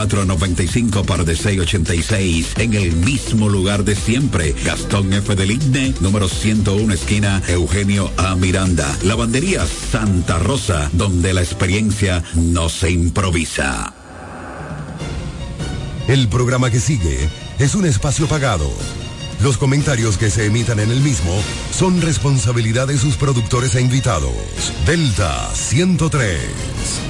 495 par de 686 en el mismo lugar de siempre. Gastón F. del Igne, número 101, esquina Eugenio A. Miranda. Lavandería Santa Rosa, donde la experiencia no se improvisa. El programa que sigue es un espacio pagado. Los comentarios que se emitan en el mismo son responsabilidad de sus productores e invitados. Delta 103.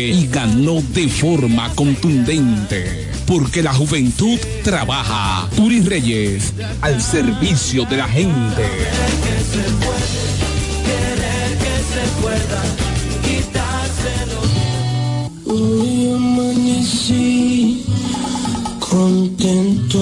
y ganó de forma contundente. Porque la juventud trabaja. Turi Reyes, al servicio de la gente. Hoy amanecí contento.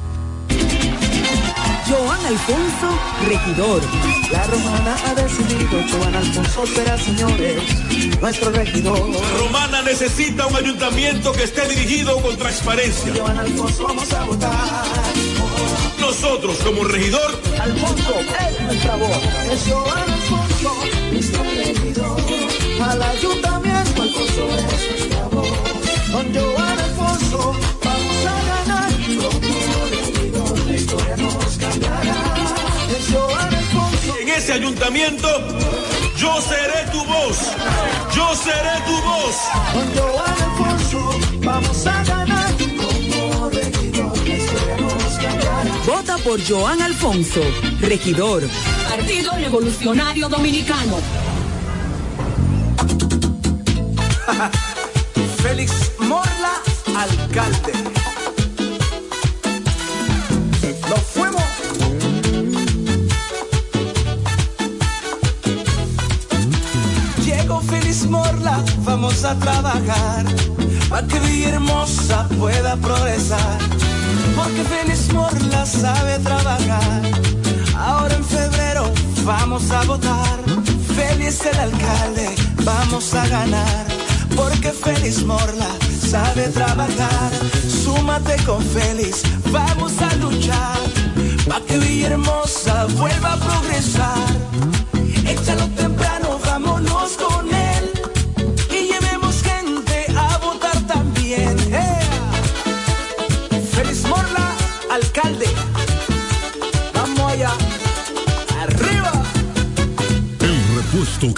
Joan Alfonso, regidor. La romana ha decidido, Joan Alfonso será, señores, nuestro regidor. Romana necesita un ayuntamiento que esté dirigido con transparencia. Joan Alfonso vamos a votar. Nosotros, como regidor, Alfonso es nuestra voz. Es Joan Alfonso, nuestro regidor. Al ayuntamiento, Alfonso es nuestra voz. Con Joan ayuntamiento, yo seré tu voz. Yo seré tu voz. Con Joan Alfonso vamos a ganar. Como regidor, nos cambiará. Vota por Joan Alfonso, regidor. Partido Revolucionario Dominicano. Félix Morla, alcalde. Morla, vamos a trabajar para que Villahermosa pueda progresar. Porque Félix Morla sabe trabajar. Ahora en febrero vamos a votar. Félix el alcalde, vamos a ganar. Porque Félix Morla sabe trabajar. Súmate con Félix, vamos a luchar. Para que Villahermosa vuelva a progresar.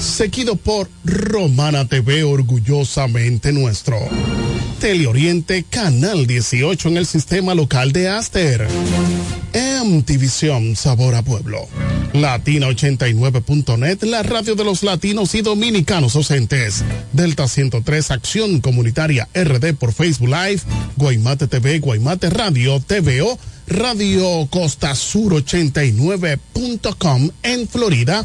seguido por Romana TV, orgullosamente nuestro. Teleoriente Canal 18 en el sistema local de Aster. MTVision Sabor a Pueblo. Latina89.net, la radio de los latinos y dominicanos docentes. Delta 103 Acción Comunitaria RD por Facebook Live. Guaymate TV, Guaymate Radio, TVO. Radio Costa Sur 89.com en Florida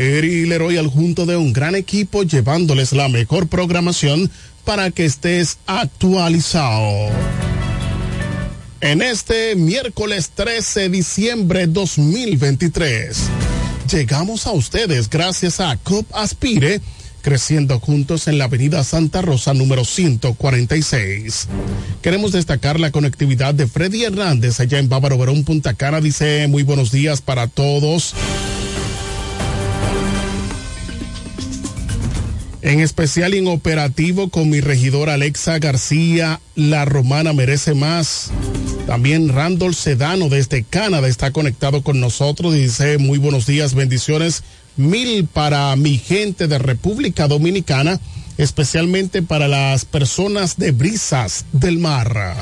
Eri Leroy al junto de un gran equipo llevándoles la mejor programación para que estés actualizado. En este miércoles 13 de diciembre 2023, llegamos a ustedes gracias a COP Aspire, creciendo juntos en la avenida Santa Rosa número 146. Queremos destacar la conectividad de Freddy Hernández allá en Bávaro Verón, Punta Cana. Dice muy buenos días para todos. En especial y en operativo con mi regidor Alexa García, la romana merece más. También Randall Sedano desde Canadá está conectado con nosotros y dice muy buenos días, bendiciones mil para mi gente de República Dominicana, especialmente para las personas de Brisas del Mar.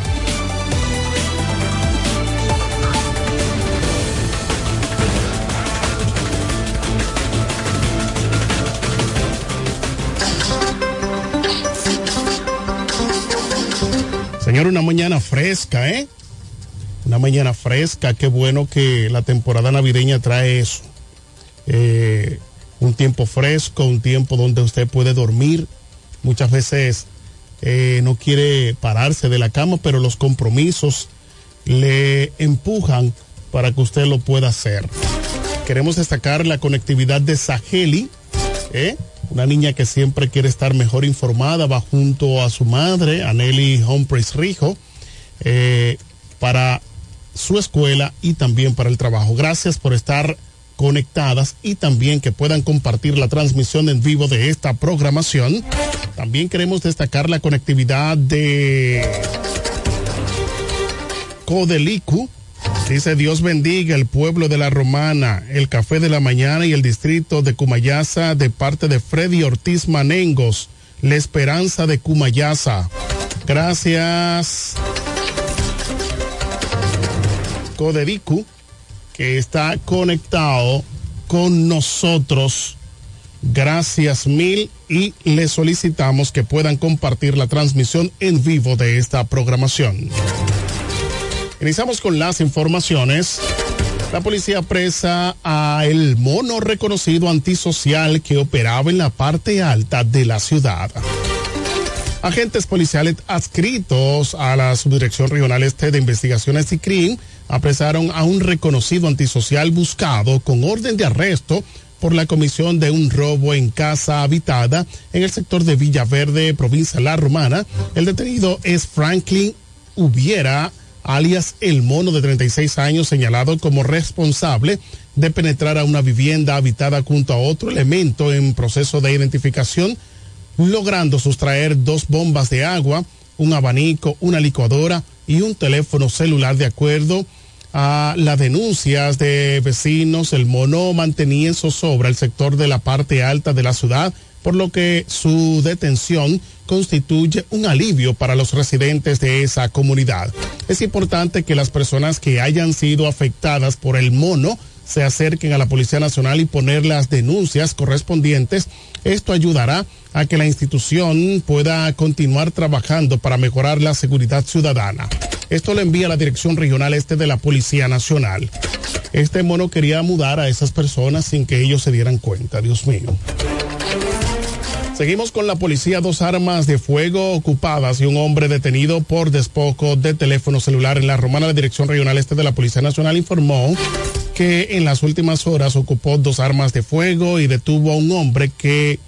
Señor, una mañana fresca, ¿eh? Una mañana fresca, qué bueno que la temporada navideña trae eso. Eh, un tiempo fresco, un tiempo donde usted puede dormir. Muchas veces eh, no quiere pararse de la cama, pero los compromisos le empujan para que usted lo pueda hacer. Queremos destacar la conectividad de Saheli, ¿eh? una niña que siempre quiere estar mejor informada, va junto a su madre, Aneli Humphreys Rijo, eh, para su escuela y también para el trabajo. Gracias por estar conectadas y también que puedan compartir la transmisión en vivo de esta programación. También queremos destacar la conectividad de Codelicu. Dice Dios bendiga el pueblo de la Romana, el Café de la Mañana y el distrito de Cumayasa de parte de Freddy Ortiz Manengos, la esperanza de Cumayasa. Gracias. Codericu, que está conectado con nosotros. Gracias mil y le solicitamos que puedan compartir la transmisión en vivo de esta programación. Iniciamos con las informaciones. La policía presa a el mono reconocido antisocial que operaba en la parte alta de la ciudad. Agentes policiales adscritos a la Subdirección Regional Este de Investigaciones y CRIM apresaron a un reconocido antisocial buscado con orden de arresto por la comisión de un robo en casa habitada en el sector de Villaverde, provincia La Romana. El detenido es Franklin Hubiera alias El Mono de 36 años, señalado como responsable de penetrar a una vivienda habitada junto a otro elemento en proceso de identificación, logrando sustraer dos bombas de agua, un abanico, una licuadora y un teléfono celular de acuerdo a las denuncias de vecinos. El mono mantenía en zozobra el sector de la parte alta de la ciudad, por lo que su detención constituye un alivio para los residentes de esa comunidad. Es importante que las personas que hayan sido afectadas por el mono se acerquen a la Policía Nacional y poner las denuncias correspondientes. Esto ayudará a que la institución pueda continuar trabajando para mejorar la seguridad ciudadana. Esto lo envía la Dirección Regional Este de la Policía Nacional. este mono quería mudar a esas personas sin que ellos se dieran cuenta. Dios mío. Seguimos con la policía, dos armas de fuego ocupadas y un hombre detenido por despojo de teléfono celular en la Romana. La Dirección Regional Este de la Policía Nacional informó que en las últimas horas ocupó dos armas de fuego y detuvo a un hombre que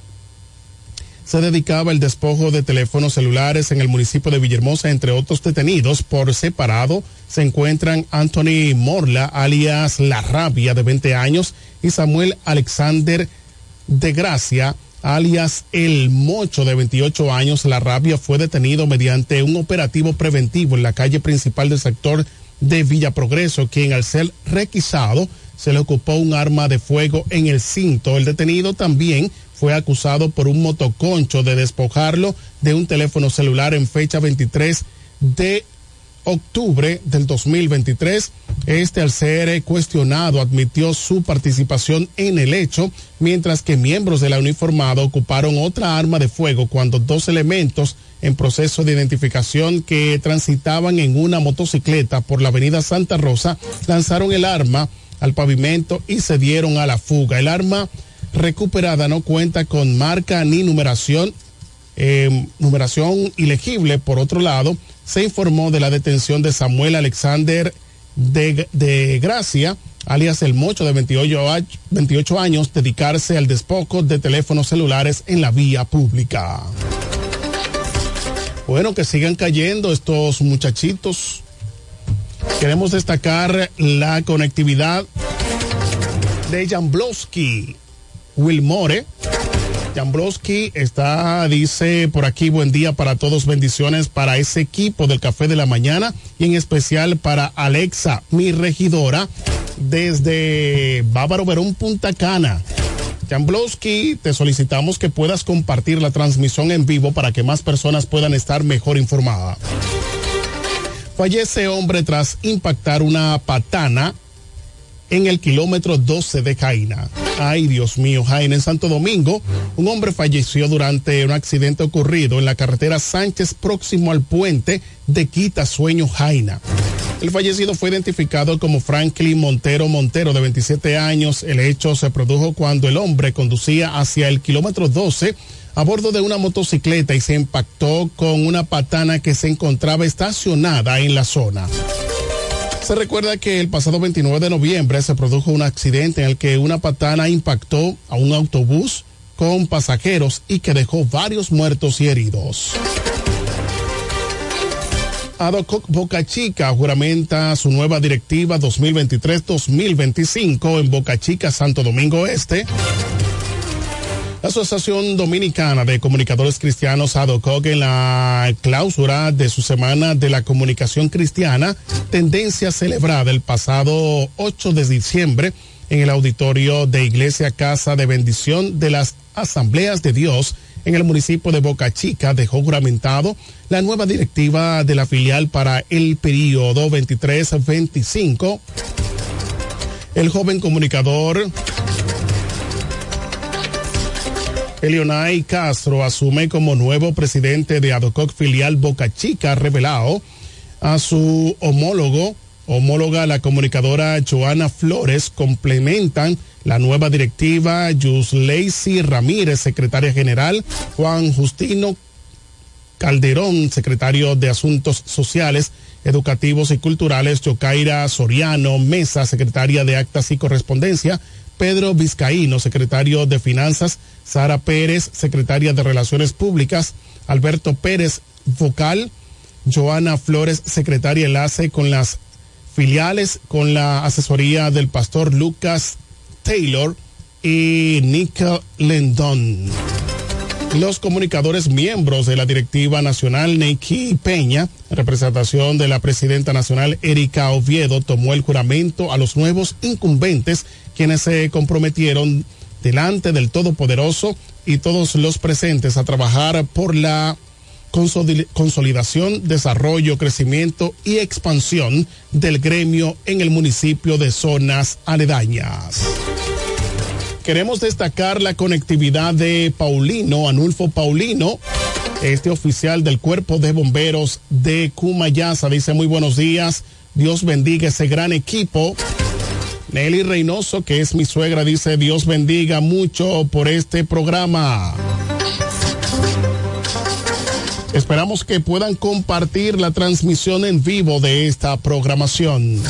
se dedicaba al despojo de teléfonos celulares en el municipio de Villahermosa, entre otros detenidos por separado. Se encuentran Anthony Morla, alias La Rabia, de 20 años, y Samuel Alexander de Gracia, alias El Mocho, de 28 años. La Rabia fue detenido mediante un operativo preventivo en la calle principal del sector de Villa Progreso, quien al ser requisado se le ocupó un arma de fuego en el cinto. El detenido también fue acusado por un motoconcho de despojarlo de un teléfono celular en fecha 23 de octubre del 2023. Este, al ser cuestionado, admitió su participación en el hecho, mientras que miembros de la uniformada ocuparon otra arma de fuego cuando dos elementos en proceso de identificación que transitaban en una motocicleta por la avenida Santa Rosa lanzaron el arma al pavimento y se dieron a la fuga. El arma recuperada no cuenta con marca ni numeración, eh, numeración ilegible. Por otro lado, se informó de la detención de Samuel Alexander de, Gracia, alias El Mocho, de 28, a- 28 años, dedicarse al despojo de teléfonos celulares en la vía pública. Bueno, que sigan cayendo estos muchachitos. Queremos destacar la conectividad de Jamblowski Wilmore. Jamblowski está, dice por aquí, buen día para todos, bendiciones para ese equipo del Café de la Mañana y en especial para Alexa, mi regidora, desde Bávaro Verón, Punta Cana. Jamblowski, te solicitamos que puedas compartir la transmisión en vivo para que más personas puedan estar mejor informadas. Fallece hombre tras impactar una patana en el kilómetro 12 de Jaina. Ay, Dios mío, Jaina, en Santo Domingo, un hombre falleció durante un accidente ocurrido en la carretera Sánchez próximo al puente de Quita Sueño, Jaina. El fallecido fue identificado como Franklin Montero Montero, de 27 años. El hecho se produjo cuando el hombre conducía hacia el kilómetro 12 a bordo de una motocicleta y se impactó con una patana que se encontraba estacionada en la zona. Se recuerda que el pasado 29 de noviembre se produjo un accidente en el que una patana impactó a un autobús con pasajeros y que dejó varios muertos y heridos. Adococ Boca Chica juramenta su nueva directiva 2023-2025 en Boca Chica, Santo Domingo Este. La Asociación Dominicana de Comunicadores Cristianos ADOCOG en la clausura de su Semana de la Comunicación Cristiana, tendencia celebrada el pasado 8 de diciembre en el auditorio de Iglesia Casa de Bendición de las Asambleas de Dios en el municipio de Boca Chica dejó juramentado la nueva directiva de la filial para el periodo 23-25. El joven comunicador Elionay Castro asume como nuevo presidente de Adococ filial Boca Chica, revelado a su homólogo, homóloga la comunicadora Joana Flores, complementan la nueva directiva Yusleisi Ramírez, secretaria general, Juan Justino Calderón, secretario de Asuntos Sociales, Educativos y Culturales, Yocaira Soriano Mesa, secretaria de Actas y Correspondencia, Pedro Vizcaíno, secretario de Finanzas, Sara Pérez, secretaria de Relaciones Públicas, Alberto Pérez, vocal, Joana Flores, secretaria enlace con las filiales, con la asesoría del pastor Lucas Taylor y Nickel Lendon. Los comunicadores miembros de la directiva nacional, Neiki Peña, en representación de la presidenta nacional Erika Oviedo, tomó el juramento a los nuevos incumbentes, quienes se comprometieron delante del Todopoderoso y todos los presentes a trabajar por la consolidación, desarrollo, crecimiento y expansión del gremio en el municipio de zonas aledañas. Queremos destacar la conectividad de Paulino, Anulfo Paulino, este oficial del Cuerpo de Bomberos de Cumayasa. Dice muy buenos días, Dios bendiga ese gran equipo. Nelly Reynoso, que es mi suegra, dice Dios bendiga mucho por este programa. Esperamos que puedan compartir la transmisión en vivo de esta programación.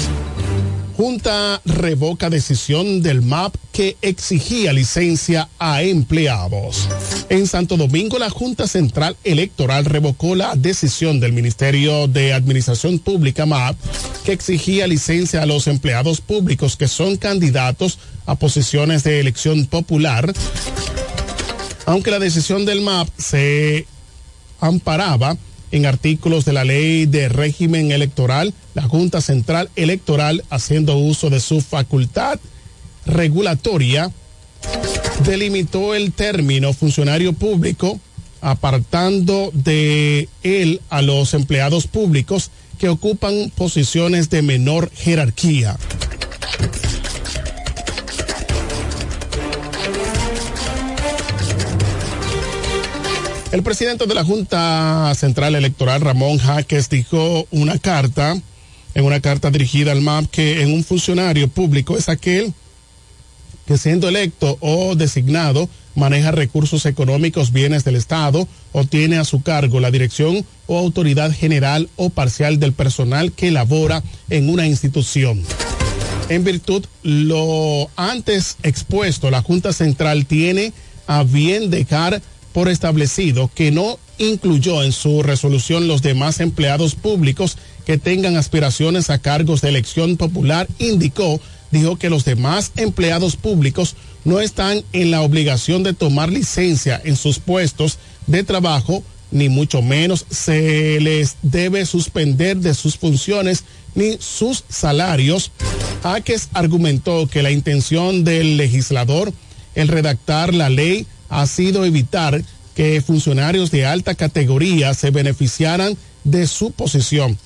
Junta revoca decisión del MAP que exigía licencia a empleados. En Santo Domingo, la Junta Central Electoral revocó la decisión del Ministerio de Administración Pública MAP que exigía licencia a los empleados públicos que son candidatos a posiciones de elección popular. Aunque la decisión del MAP se amparaba en artículos de la ley de régimen electoral, la Junta Central Electoral, haciendo uso de su facultad regulatoria, delimitó el término funcionario público, apartando de él a los empleados públicos que ocupan posiciones de menor jerarquía. El presidente de la Junta Central Electoral, Ramón Jaques, dijo una carta, en una carta dirigida al MAP, que en un funcionario público es aquel que siendo electo o designado maneja recursos económicos, bienes del Estado o tiene a su cargo la dirección o autoridad general o parcial del personal que labora en una institución. En virtud lo antes expuesto, la Junta Central tiene a bien dejar por establecido que no incluyó en su resolución los demás empleados públicos que tengan aspiraciones a cargos de elección popular, indicó, dijo que los demás empleados públicos no están en la obligación de tomar licencia en sus puestos de trabajo, ni mucho menos se les debe suspender de sus funciones ni sus salarios. Jaques argumentó que la intención del legislador, el redactar la ley, ha sido evitar que funcionarios de alta categoría se beneficiaran de su posición.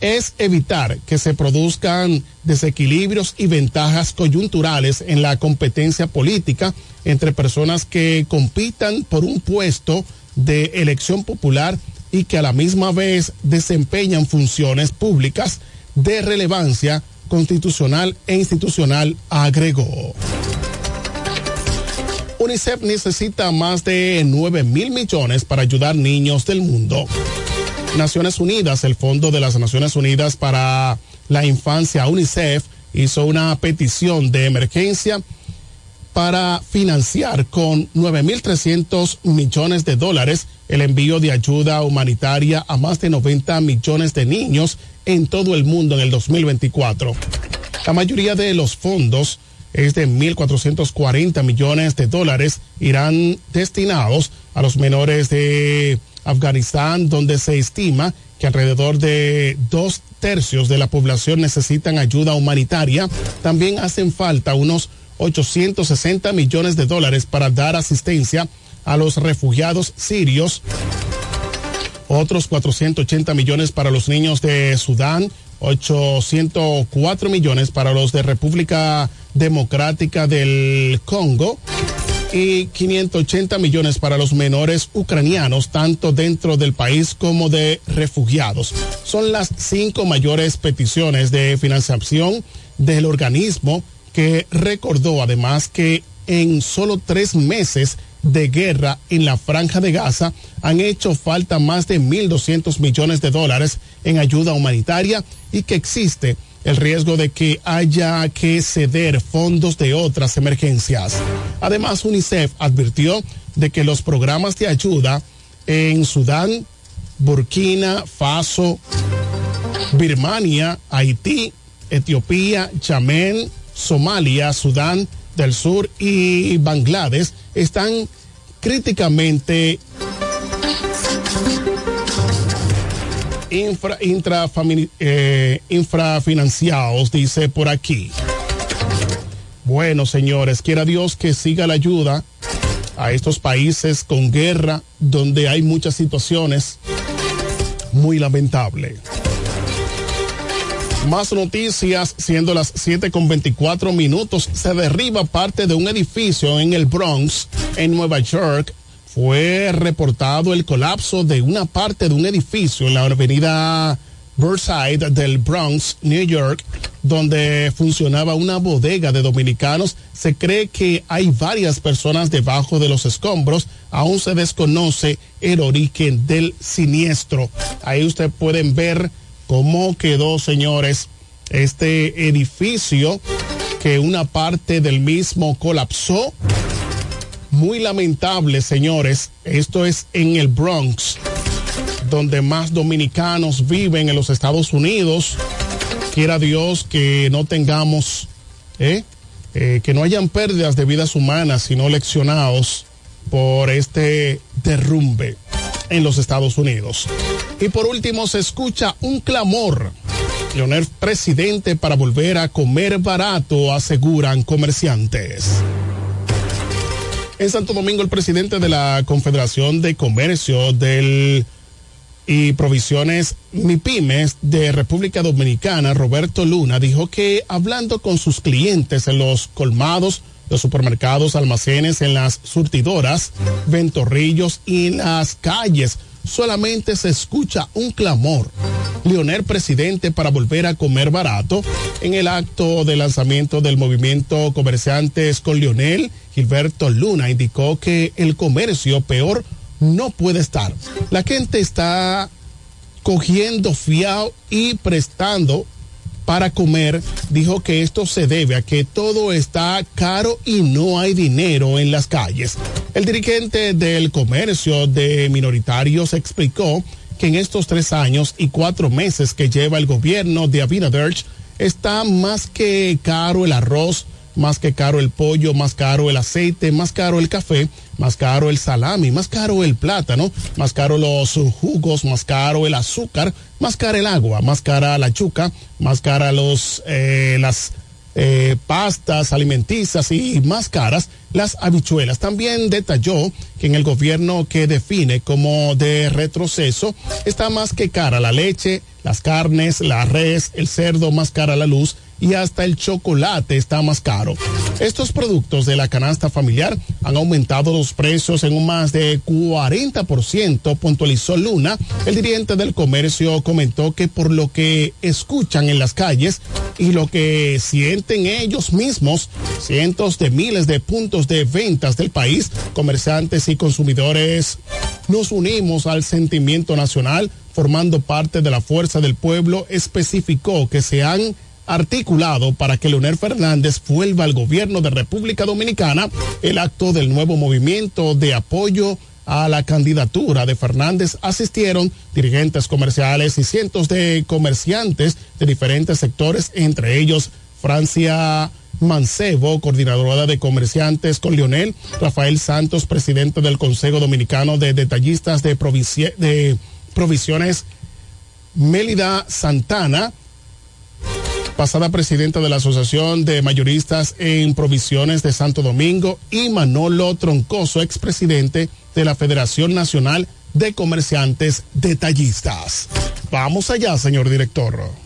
Es evitar que se produzcan desequilibrios y ventajas coyunturales en la competencia política entre personas que compitan por un puesto de elección popular y que a la misma vez desempeñan funciones públicas de relevancia constitucional e institucional, agregó. UNICEF necesita más de 9 mil millones para ayudar niños del mundo. Naciones Unidas, el Fondo de las Naciones Unidas para la Infancia, UNICEF, hizo una petición de emergencia para financiar con 9.300 millones de dólares el envío de ayuda humanitaria a más de 90 millones de niños en todo el mundo en el 2024. La mayoría de los fondos es de 1.440 millones de dólares irán destinados a los menores de Afganistán, donde se estima que alrededor de dos tercios de la población necesitan ayuda humanitaria. También hacen falta unos 860 millones de dólares para dar asistencia a los refugiados sirios. Otros 480 millones para los niños de Sudán, 804 millones para los de República Democrática del Congo y 580 millones para los menores ucranianos, tanto dentro del país como de refugiados. Son las cinco mayores peticiones de financiación del organismo que recordó además que en solo tres meses de guerra en la franja de Gaza han hecho falta más de 1.200 millones de dólares en ayuda humanitaria y que existe el riesgo de que haya que ceder fondos de otras emergencias. Además, UNICEF advirtió de que los programas de ayuda en Sudán, Burkina Faso, Birmania, Haití, Etiopía, Yemen, Somalia, Sudán del Sur y Bangladesh están críticamente infra, eh, infrafinanciados, dice por aquí. Bueno, señores, quiera Dios que siga la ayuda a estos países con guerra, donde hay muchas situaciones muy lamentables. Más noticias, siendo las 7 con 24 minutos, se derriba parte de un edificio en el Bronx, en Nueva York. Fue reportado el colapso de una parte de un edificio en la avenida Burnside del Bronx, New York, donde funcionaba una bodega de dominicanos. Se cree que hay varias personas debajo de los escombros. Aún se desconoce el origen del siniestro. Ahí ustedes pueden ver cómo quedó, señores, este edificio que una parte del mismo colapsó. Muy lamentable, señores. Esto es en el Bronx, donde más dominicanos viven en los Estados Unidos. Quiera Dios que no tengamos, ¿eh? Eh, que no hayan pérdidas de vidas humanas, sino leccionados por este derrumbe en los Estados Unidos. Y por último se escucha un clamor. Leonel presidente para volver a comer barato, aseguran comerciantes. En Santo Domingo, el presidente de la Confederación de Comercio del y Provisiones MIPIMES de República Dominicana, Roberto Luna, dijo que hablando con sus clientes en los colmados, los supermercados, almacenes, en las surtidoras, ventorrillos y en las calles, solamente se escucha un clamor. Leonel presidente para volver a comer barato. En el acto de lanzamiento del movimiento Comerciantes con Leonel, Gilberto Luna indicó que el comercio peor no puede estar. La gente está cogiendo fiado y prestando para comer, dijo que esto se debe a que todo está caro y no hay dinero en las calles. El dirigente del comercio de minoritarios explicó que en estos tres años y cuatro meses que lleva el gobierno de Abinader está más que caro el arroz, más que caro el pollo, más caro el aceite, más caro el café, más caro el salami, más caro el plátano, más caro los jugos, más caro el azúcar, más cara el agua, más cara la yuca, más cara los eh, las eh, pastas alimenticias y más caras las habichuelas. También detalló que en el gobierno que define como de retroceso está más que cara la leche, las carnes, la res, el cerdo, más cara la luz y hasta el chocolate está más caro. Estos productos de la canasta familiar han aumentado los precios en un más de 40%, puntualizó Luna. El dirigente del comercio comentó que por lo que escuchan en las calles y lo que sienten ellos mismos, cientos de miles de puntos de ventas del país, comerciantes y consumidores, nos unimos al sentimiento nacional formando parte de la fuerza del pueblo, especificó que se han articulado para que Leonel Fernández vuelva al gobierno de República Dominicana. El acto del nuevo movimiento de apoyo a la candidatura de Fernández asistieron dirigentes comerciales y cientos de comerciantes de diferentes sectores, entre ellos Francia Mancebo, coordinadora de comerciantes con Leonel, Rafael Santos, presidente del Consejo Dominicano de Detallistas de, de Provisiones, Mélida Santana, pasada presidenta de la Asociación de Mayoristas en Provisiones de Santo Domingo, y Manolo Troncoso, expresidente de la Federación Nacional de Comerciantes Detallistas. Vamos allá, señor director.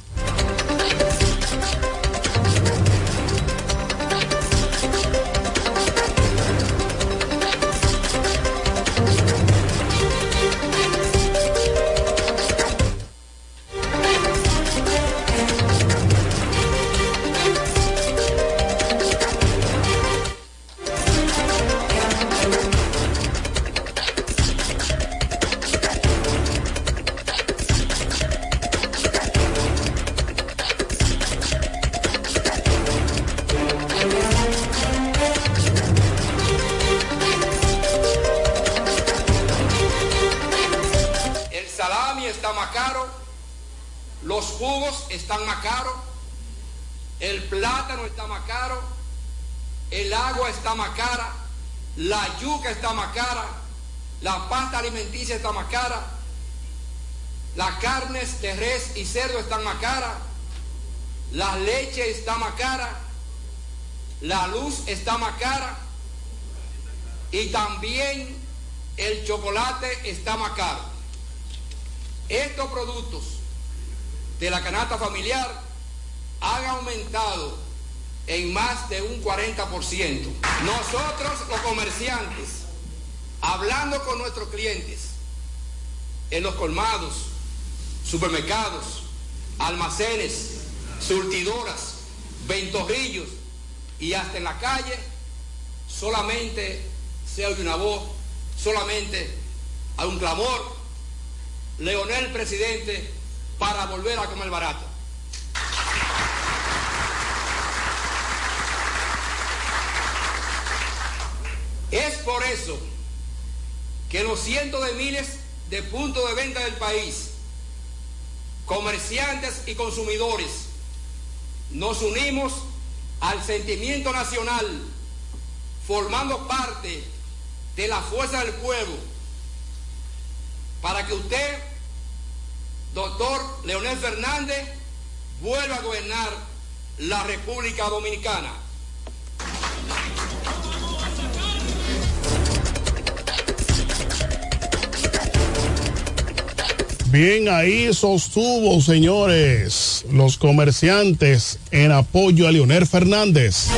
Está más cara, la pasta alimenticia está más cara, las carnes de res y cerdo están más caras, la leche está más cara, la luz está más cara y también el chocolate está más caro. Estos productos de la canasta familiar han aumentado en más de un 40%. Nosotros los comerciantes, hablando con nuestros clientes, en los colmados, supermercados, almacenes, surtidoras, ventorrillos y hasta en la calle, solamente se oye una voz, solamente hay un clamor, Leonel presidente, para volver a comer barato. Es por eso que los cientos de miles de puntos de venta del país, comerciantes y consumidores, nos unimos al sentimiento nacional, formando parte de la fuerza del pueblo, para que usted, doctor Leonel Fernández, vuelva a gobernar la República Dominicana. Bien, ahí sostuvo, señores, los comerciantes en apoyo a Leonel Fernández.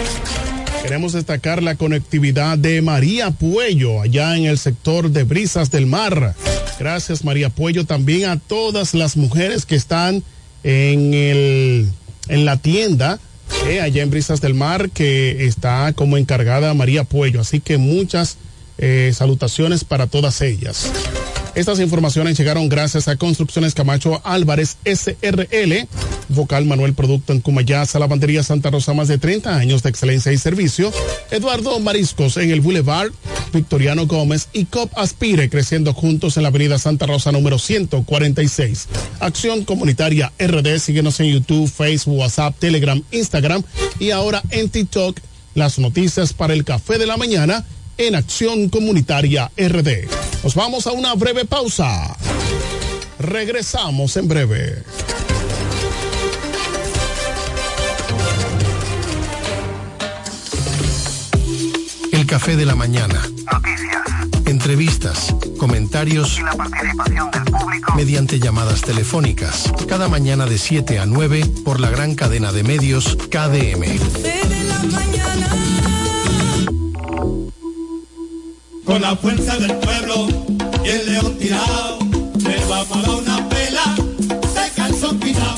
Queremos destacar la conectividad de María Puello allá en el sector de Brisas del Mar. Gracias María Puello también a todas las mujeres que están en, el, en la tienda eh, allá en Brisas del Mar que está como encargada María Puello. Así que muchas eh, salutaciones para todas ellas. Estas informaciones llegaron gracias a Construcciones Camacho Álvarez SRL, Vocal Manuel Producto en Cumayasa, Lavandería Santa Rosa, más de 30 años de excelencia y servicio, Eduardo Mariscos en el Boulevard Victoriano Gómez y COP Aspire creciendo juntos en la Avenida Santa Rosa número 146. Acción Comunitaria RD, síguenos en YouTube, Facebook, WhatsApp, Telegram, Instagram y ahora en TikTok. Las noticias para el café de la mañana en Acción Comunitaria RD. Nos vamos a una breve pausa. Regresamos en breve. El café de la mañana. Noticias. Entrevistas, comentarios y la participación del público mediante llamadas telefónicas. Cada mañana de 7 a 9 por la gran cadena de medios KDM. Con la fuerza del pueblo y el león tirado, le vamos a dar una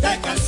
de calzón quitado.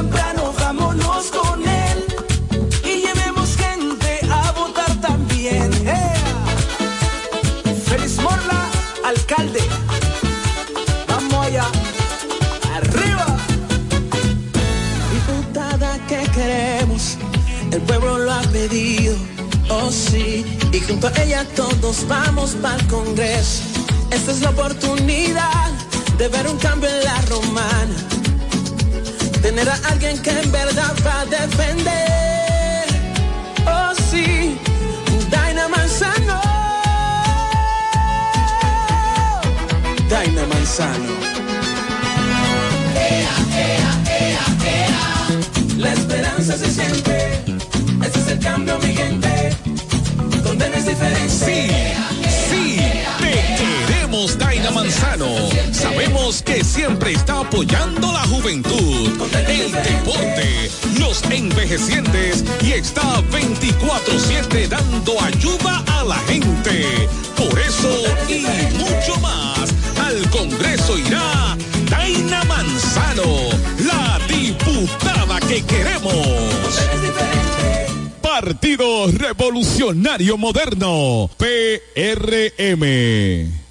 queremos, el pueblo lo ha pedido. Oh sí, y junto a ella todos vamos para el Congreso. Esta es la oportunidad de ver un cambio en la romana. Tener a alguien que en verdad va a defender. Oh sí, Daina Manzano. Daina Manzano. Esperanza se siente. Ese es el cambio, mi gente. Donde no es. Sí, sí, te queremos, Daina Manzano. Sabemos que siempre está apoyando la juventud, el deporte, los envejecientes y está 24-7 dando ayuda a la gente. Por eso y mucho más, al Congreso irá Daina Manzano, diputada que queremos. Partido Revolucionario Moderno, PRM.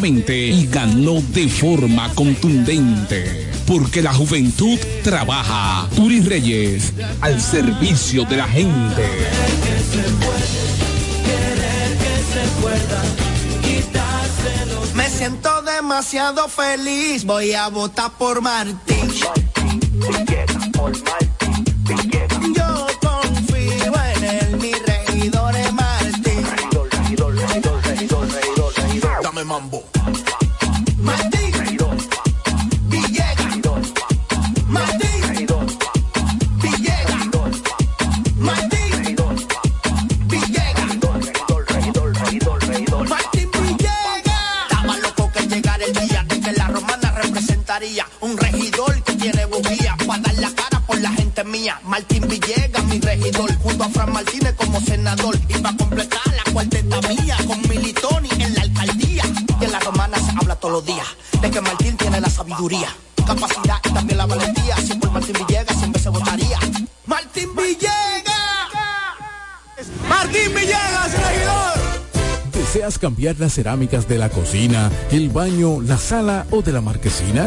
nuevamente y ganó de forma contundente. Porque la juventud trabaja. Turi Reyes, al servicio de la gente. Me siento demasiado feliz, voy a votar por Martín. Mambo. Martín. Villegas. Martín. Villegas. Martín. Villegas. Martín Villegas. Estaba loco que llegara el día en que la romana representaría un regidor que tiene bujía para dar la cara por la gente mía. Martín Villegas, mi regidor, junto a Fran Martínez como senador. Y para completar la cuarteta mía con Militoni todos los días de que Martín tiene la sabiduría, capacidad y también la valentía. Si por Martín Villegas siempre se votaría. Martín Villegas. Martín Villegas, regidor. ¿Deseas cambiar las cerámicas de la cocina, el baño, la sala o de la marquesina?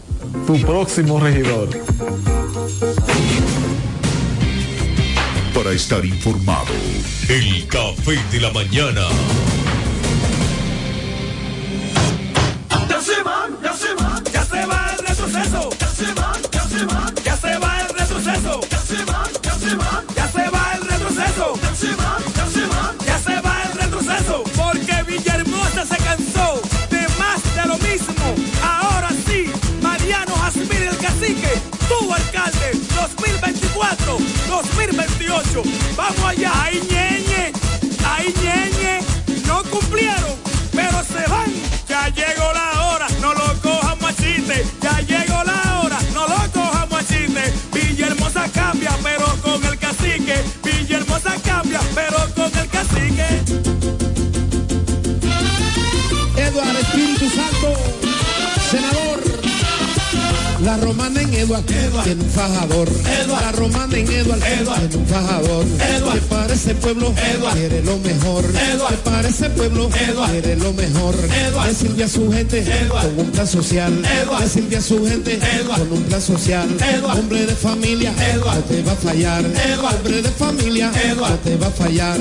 tu próximo regidor. Para estar informado, el café de la mañana. Tu alcalde, 2024, 2028. Vamos allá, ay ñeñe, ay ñeñe, no cumplieron, pero se van. Ya llegó la hora, no lo cojamos a chiste. Ya llegó la hora, no lo cojamos a chiste. Villahermosa cambia, pero con el cacique. Villahermosa cambia, pero con el cacique. Eduardo Espíritu Santo, La romana en Eduard tiene un fajador. La romana en Eduard tiene un fajador. Que para ese pueblo quiere lo mejor. Que para ese pueblo quiere lo mejor. Decirle a su gente con un plan social. Decirle a su gente con un plan social. Hombre de familia no te va a fallar. Hombre de familia no te va a fallar.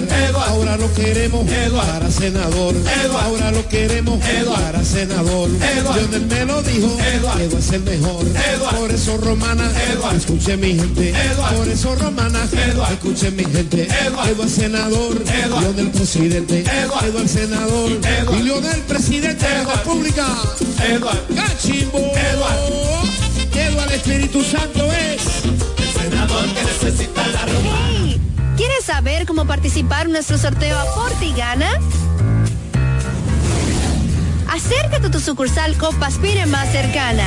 Ahora lo queremos para senador. Ahora lo queremos para senador. Lionel me lo dijo, que va a ser Por eso romana, escuche mi gente. Por eso romana, escuche mi gente. Eduardo senador, Lionel presidente. Eduardo senador, y Lionel presidente de la República. Cachimbo. Eduardo Espíritu Santo es el senador que necesita la romana. ¿Quieres saber cómo participar en nuestro sorteo Aporte y Gana? Acércate a tu sucursal Copaspire más cercana.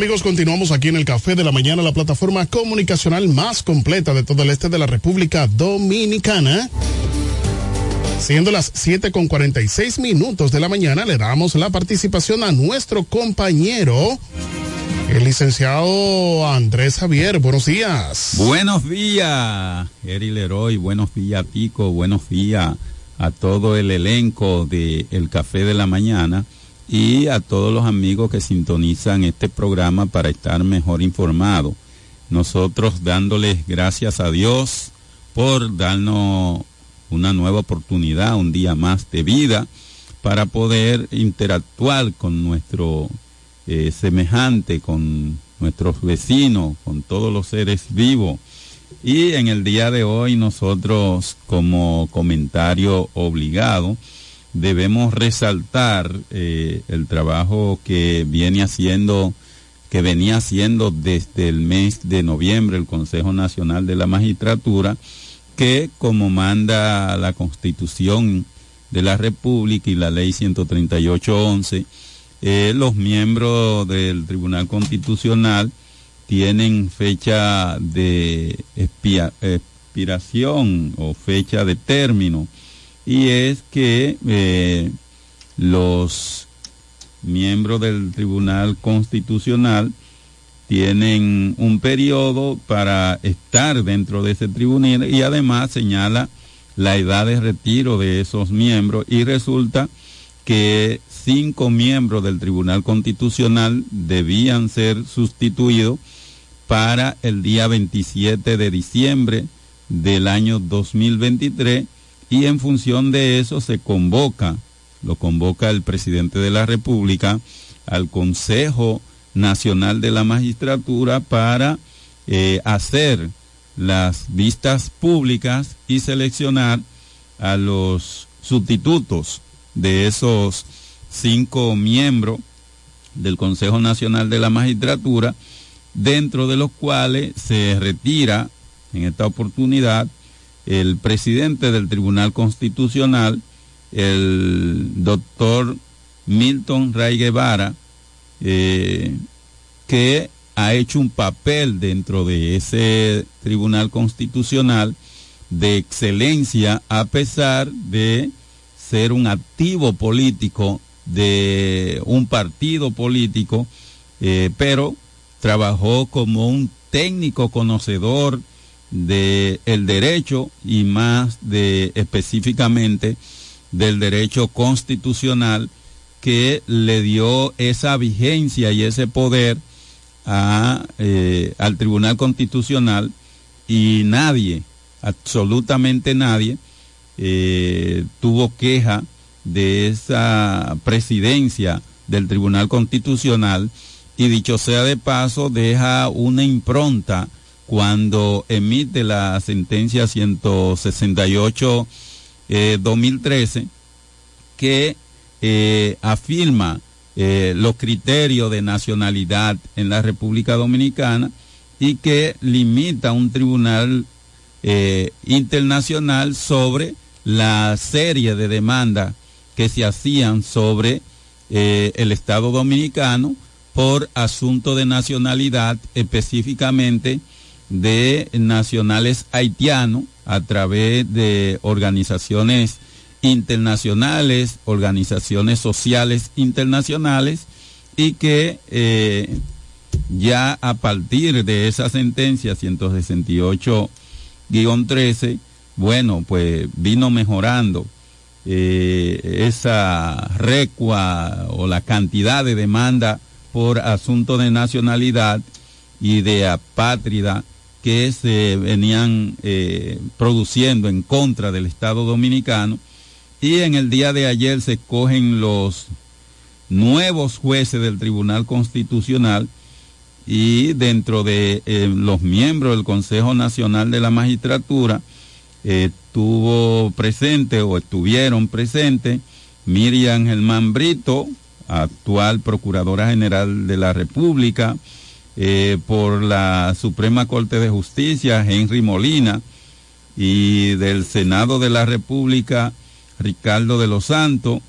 Amigos, continuamos aquí en el Café de la Mañana, la plataforma comunicacional más completa de todo el este de la República Dominicana. Siendo las 7 con 46 minutos de la mañana, le damos la participación a nuestro compañero, el licenciado Andrés Javier. Buenos días. Buenos días, Eri Leroy. Buenos días, Pico. Buenos días a todo el elenco de El Café de la Mañana y a todos los amigos que sintonizan este programa para estar mejor informados. Nosotros dándoles gracias a Dios por darnos una nueva oportunidad, un día más de vida, para poder interactuar con nuestro eh, semejante, con nuestros vecinos, con todos los seres vivos. Y en el día de hoy nosotros como comentario obligado, debemos resaltar eh, el trabajo que viene haciendo, que venía haciendo desde el mes de noviembre el Consejo Nacional de la Magistratura, que como manda la Constitución de la República y la Ley 138.11, eh, los miembros del Tribunal Constitucional tienen fecha de expiración o fecha de término y es que eh, los miembros del Tribunal Constitucional tienen un periodo para estar dentro de ese tribunal y además señala la edad de retiro de esos miembros y resulta que cinco miembros del Tribunal Constitucional debían ser sustituidos para el día 27 de diciembre del año 2023 y en función de eso se convoca, lo convoca el presidente de la República al Consejo Nacional de la Magistratura para eh, hacer las vistas públicas y seleccionar a los sustitutos de esos cinco miembros del Consejo Nacional de la Magistratura, dentro de los cuales se retira en esta oportunidad el presidente del Tribunal Constitucional, el doctor Milton Ray Guevara, eh, que ha hecho un papel dentro de ese Tribunal Constitucional de excelencia a pesar de ser un activo político de un partido político, eh, pero trabajó como un técnico conocedor de el derecho y más de específicamente del derecho constitucional que le dio esa vigencia y ese poder a, eh, al Tribunal Constitucional y nadie, absolutamente nadie, eh, tuvo queja de esa presidencia del Tribunal Constitucional y dicho sea de paso deja una impronta cuando emite la sentencia 168 2013 que eh, afirma eh, los criterios de nacionalidad en la República Dominicana y que limita un tribunal eh, internacional sobre la serie de demandas que se hacían sobre el Estado dominicano por asunto de nacionalidad, específicamente de nacionales haitianos a través de organizaciones internacionales, organizaciones sociales internacionales y que eh, ya a partir de esa sentencia 168-13, bueno, pues vino mejorando eh, esa recua o la cantidad de demanda por asunto de nacionalidad y de apátrida que se venían eh, produciendo en contra del Estado dominicano y en el día de ayer se escogen los nuevos jueces del Tribunal Constitucional y dentro de eh, los miembros del Consejo Nacional de la Magistratura estuvo presente o estuvieron presentes Miriam Germán Brito, actual Procuradora General de la República, eh, por la Suprema Corte de Justicia, Henry Molina, y del Senado de la República, Ricardo de los Santos,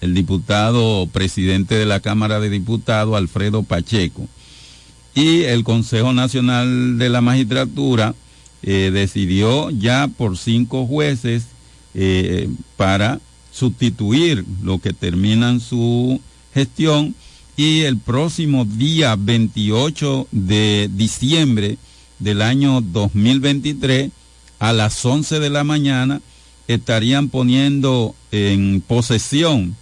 el diputado presidente de la Cámara de Diputados, Alfredo Pacheco. Y el Consejo Nacional de la Magistratura eh, decidió ya por cinco jueces eh, para sustituir lo que terminan su gestión y el próximo día 28 de diciembre del año 2023 a las 11 de la mañana estarían poniendo en posesión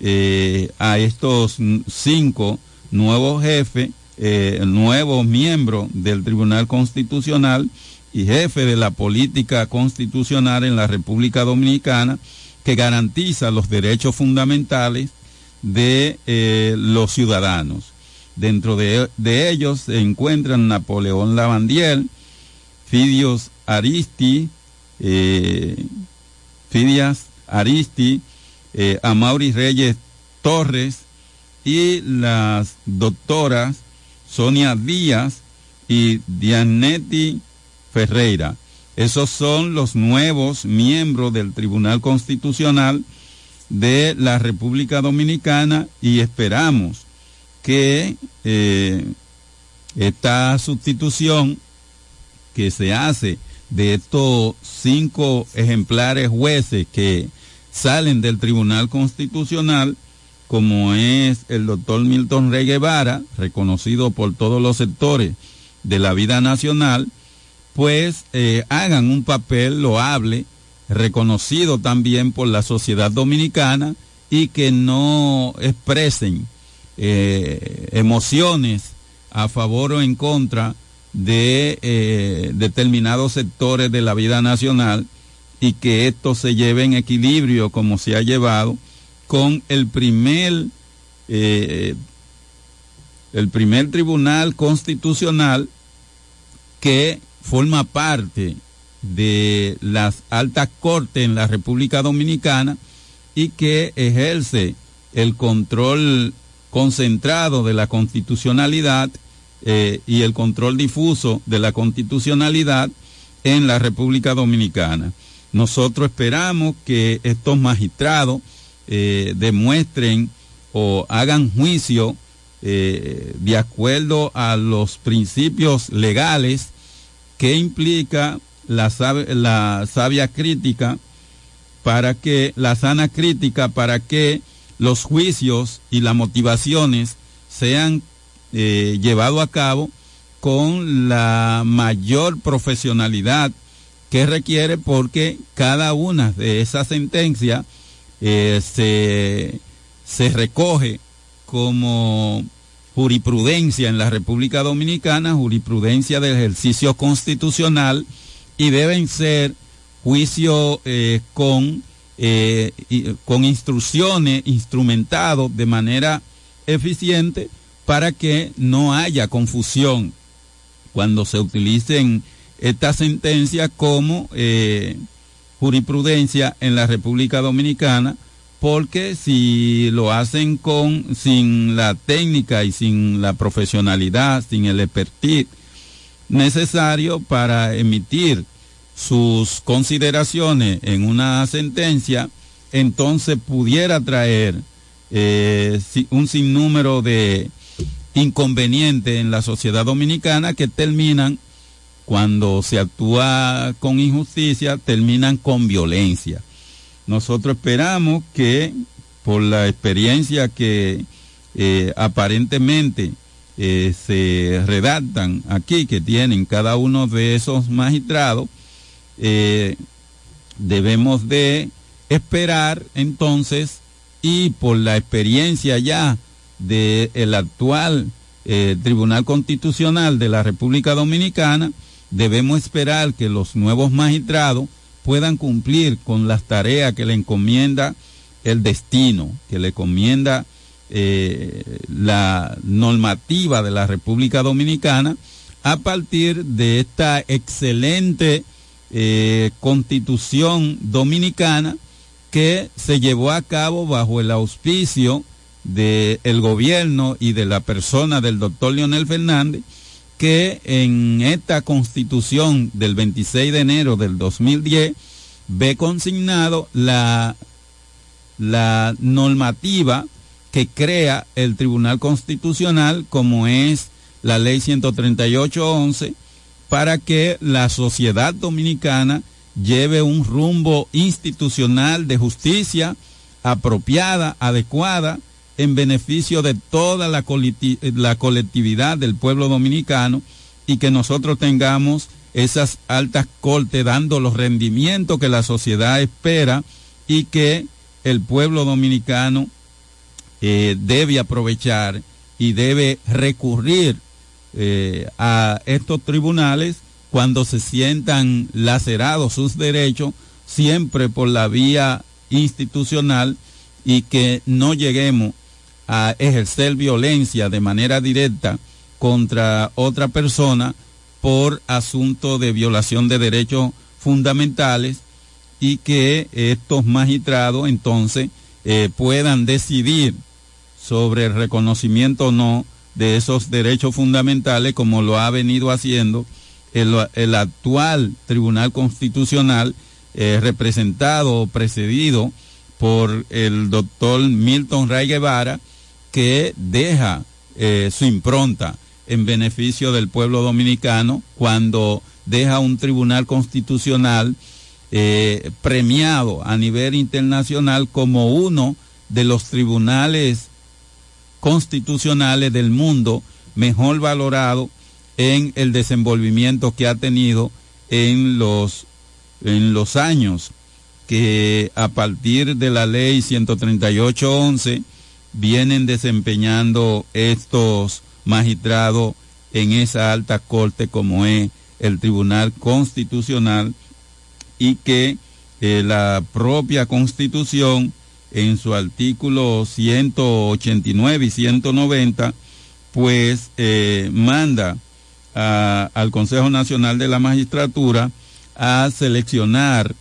eh, a estos cinco nuevos jefes, eh, nuevos miembros del Tribunal Constitucional y jefe de la política constitucional en la República Dominicana que garantiza los derechos fundamentales de eh, los ciudadanos. Dentro de, ellos se encuentran Napoleón Lavandiel, Fidios Aristi, eh, Fidias Aristi, eh, Amaury Reyes Torres y las doctoras Sonia Díaz y Dianetti Ferreira. Esos son los nuevos miembros del Tribunal Constitucional de la República Dominicana y esperamos que eh, esta sustitución que se hace de estos cinco ejemplares jueces que salen del Tribunal Constitucional, como es el doctor Milton Rey Guevara, reconocido por todos los sectores de la vida nacional, pues eh, hagan un papel loable reconocido también por la sociedad dominicana y que no expresen eh, emociones a favor o en contra de eh, determinados sectores de la vida nacional y que esto se lleve en equilibrio como se ha llevado con el primer eh, el primer tribunal constitucional que forma parte de las altas cortes en la República Dominicana y que ejerce el control concentrado de la constitucionalidad eh, y el control difuso de la constitucionalidad en la República Dominicana. Nosotros esperamos que estos magistrados eh, demuestren o hagan juicio eh, de acuerdo a los principios legales que implica la, la sabia crítica para que, la sana crítica para que los juicios y las motivaciones sean eh, llevados a cabo con la mayor profesionalidad que requiere porque cada una de esas sentencias eh, se, se recoge como jurisprudencia en la República Dominicana, jurisprudencia del ejercicio constitucional y deben ser juicios eh, con, eh, con instrucciones instrumentados de manera eficiente para que no haya confusión cuando se utilicen estas sentencias como eh, jurisprudencia en la República Dominicana, porque si lo hacen con sin la técnica y sin la profesionalidad, sin el expertise necesario para emitir sus consideraciones en una sentencia, entonces pudiera traer eh, un sinnúmero de inconvenientes en la sociedad dominicana que terminan, cuando se actúa con injusticia, terminan con violencia. Nosotros esperamos que por la experiencia que eh, aparentemente eh, se redactan aquí, que tienen cada uno de esos magistrados, eh, debemos de esperar entonces y por la experiencia ya del actual Tribunal Constitucional de la República Dominicana, debemos esperar que los nuevos magistrados puedan cumplir con las tareas que le encomienda el destino, que le encomienda eh, la normativa de la República Dominicana a partir de esta excelente eh, constitución dominicana que se llevó a cabo bajo el auspicio del gobierno y de la persona del doctor Leonel Fernández que en esta constitución del 26 de enero del 2010 ve consignado la, la normativa que crea el Tribunal Constitucional como es la ley 138.11 para que la sociedad dominicana lleve un rumbo institucional de justicia apropiada, adecuada, en beneficio de toda la, colectividad del pueblo dominicano y que nosotros tengamos esas altas cortes dando los rendimientos que la sociedad espera y que el pueblo dominicano eh, debe aprovechar y debe recurrir eh, a estos tribunales cuando se sientan lacerados sus derechos, siempre por la vía institucional y que no lleguemos a ejercer violencia de manera directa contra otra persona por asunto de violación de derechos fundamentales y que estos magistrados entonces eh, puedan decidir sobre el reconocimiento o no de esos derechos fundamentales como lo ha venido haciendo el, actual Tribunal Constitucional eh, representado o precedido por el doctor Milton Ray Guevara, que deja eh, su impronta en beneficio del pueblo dominicano cuando deja un tribunal constitucional eh, premiado a nivel internacional como uno de los tribunales constitucionales del mundo mejor valorado en el desenvolvimiento que ha tenido en los en los años que a partir de la ley 138.11 vienen desempeñando estos magistrados en esa alta corte como es el Tribunal Constitucional y que eh, la propia Constitución en su artículo 189 y 190 pues eh, manda al Consejo Nacional de la Magistratura a seleccionar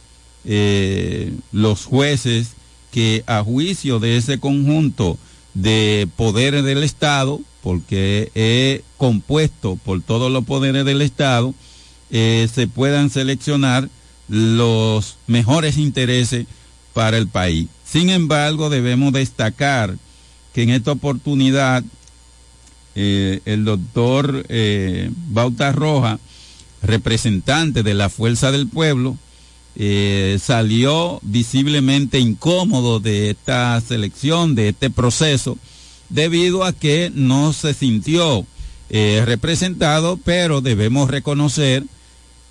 eh, los jueces que a juicio de ese conjunto de poderes del Estado, porque es compuesto por todos los poderes del Estado, eh, se puedan seleccionar los mejores intereses para el país. Sin embargo, debemos destacar que en esta oportunidad eh, el doctor eh, Bauta Roja, representante de la Fuerza del Pueblo, eh, salió visiblemente incómodo de esta selección, de este proceso, debido a que no se sintió eh, representado, pero debemos reconocer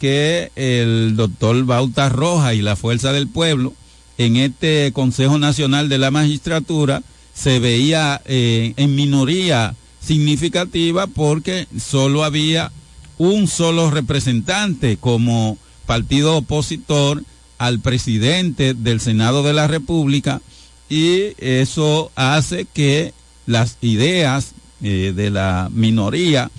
que el doctor Bauta Roja y la Fuerza del Pueblo en este Consejo Nacional de la Magistratura se veía eh, en minoría significativa porque solo había un solo representante como partido opositor al presidente del Senado de la República y eso hace que las ideas eh, de la minoría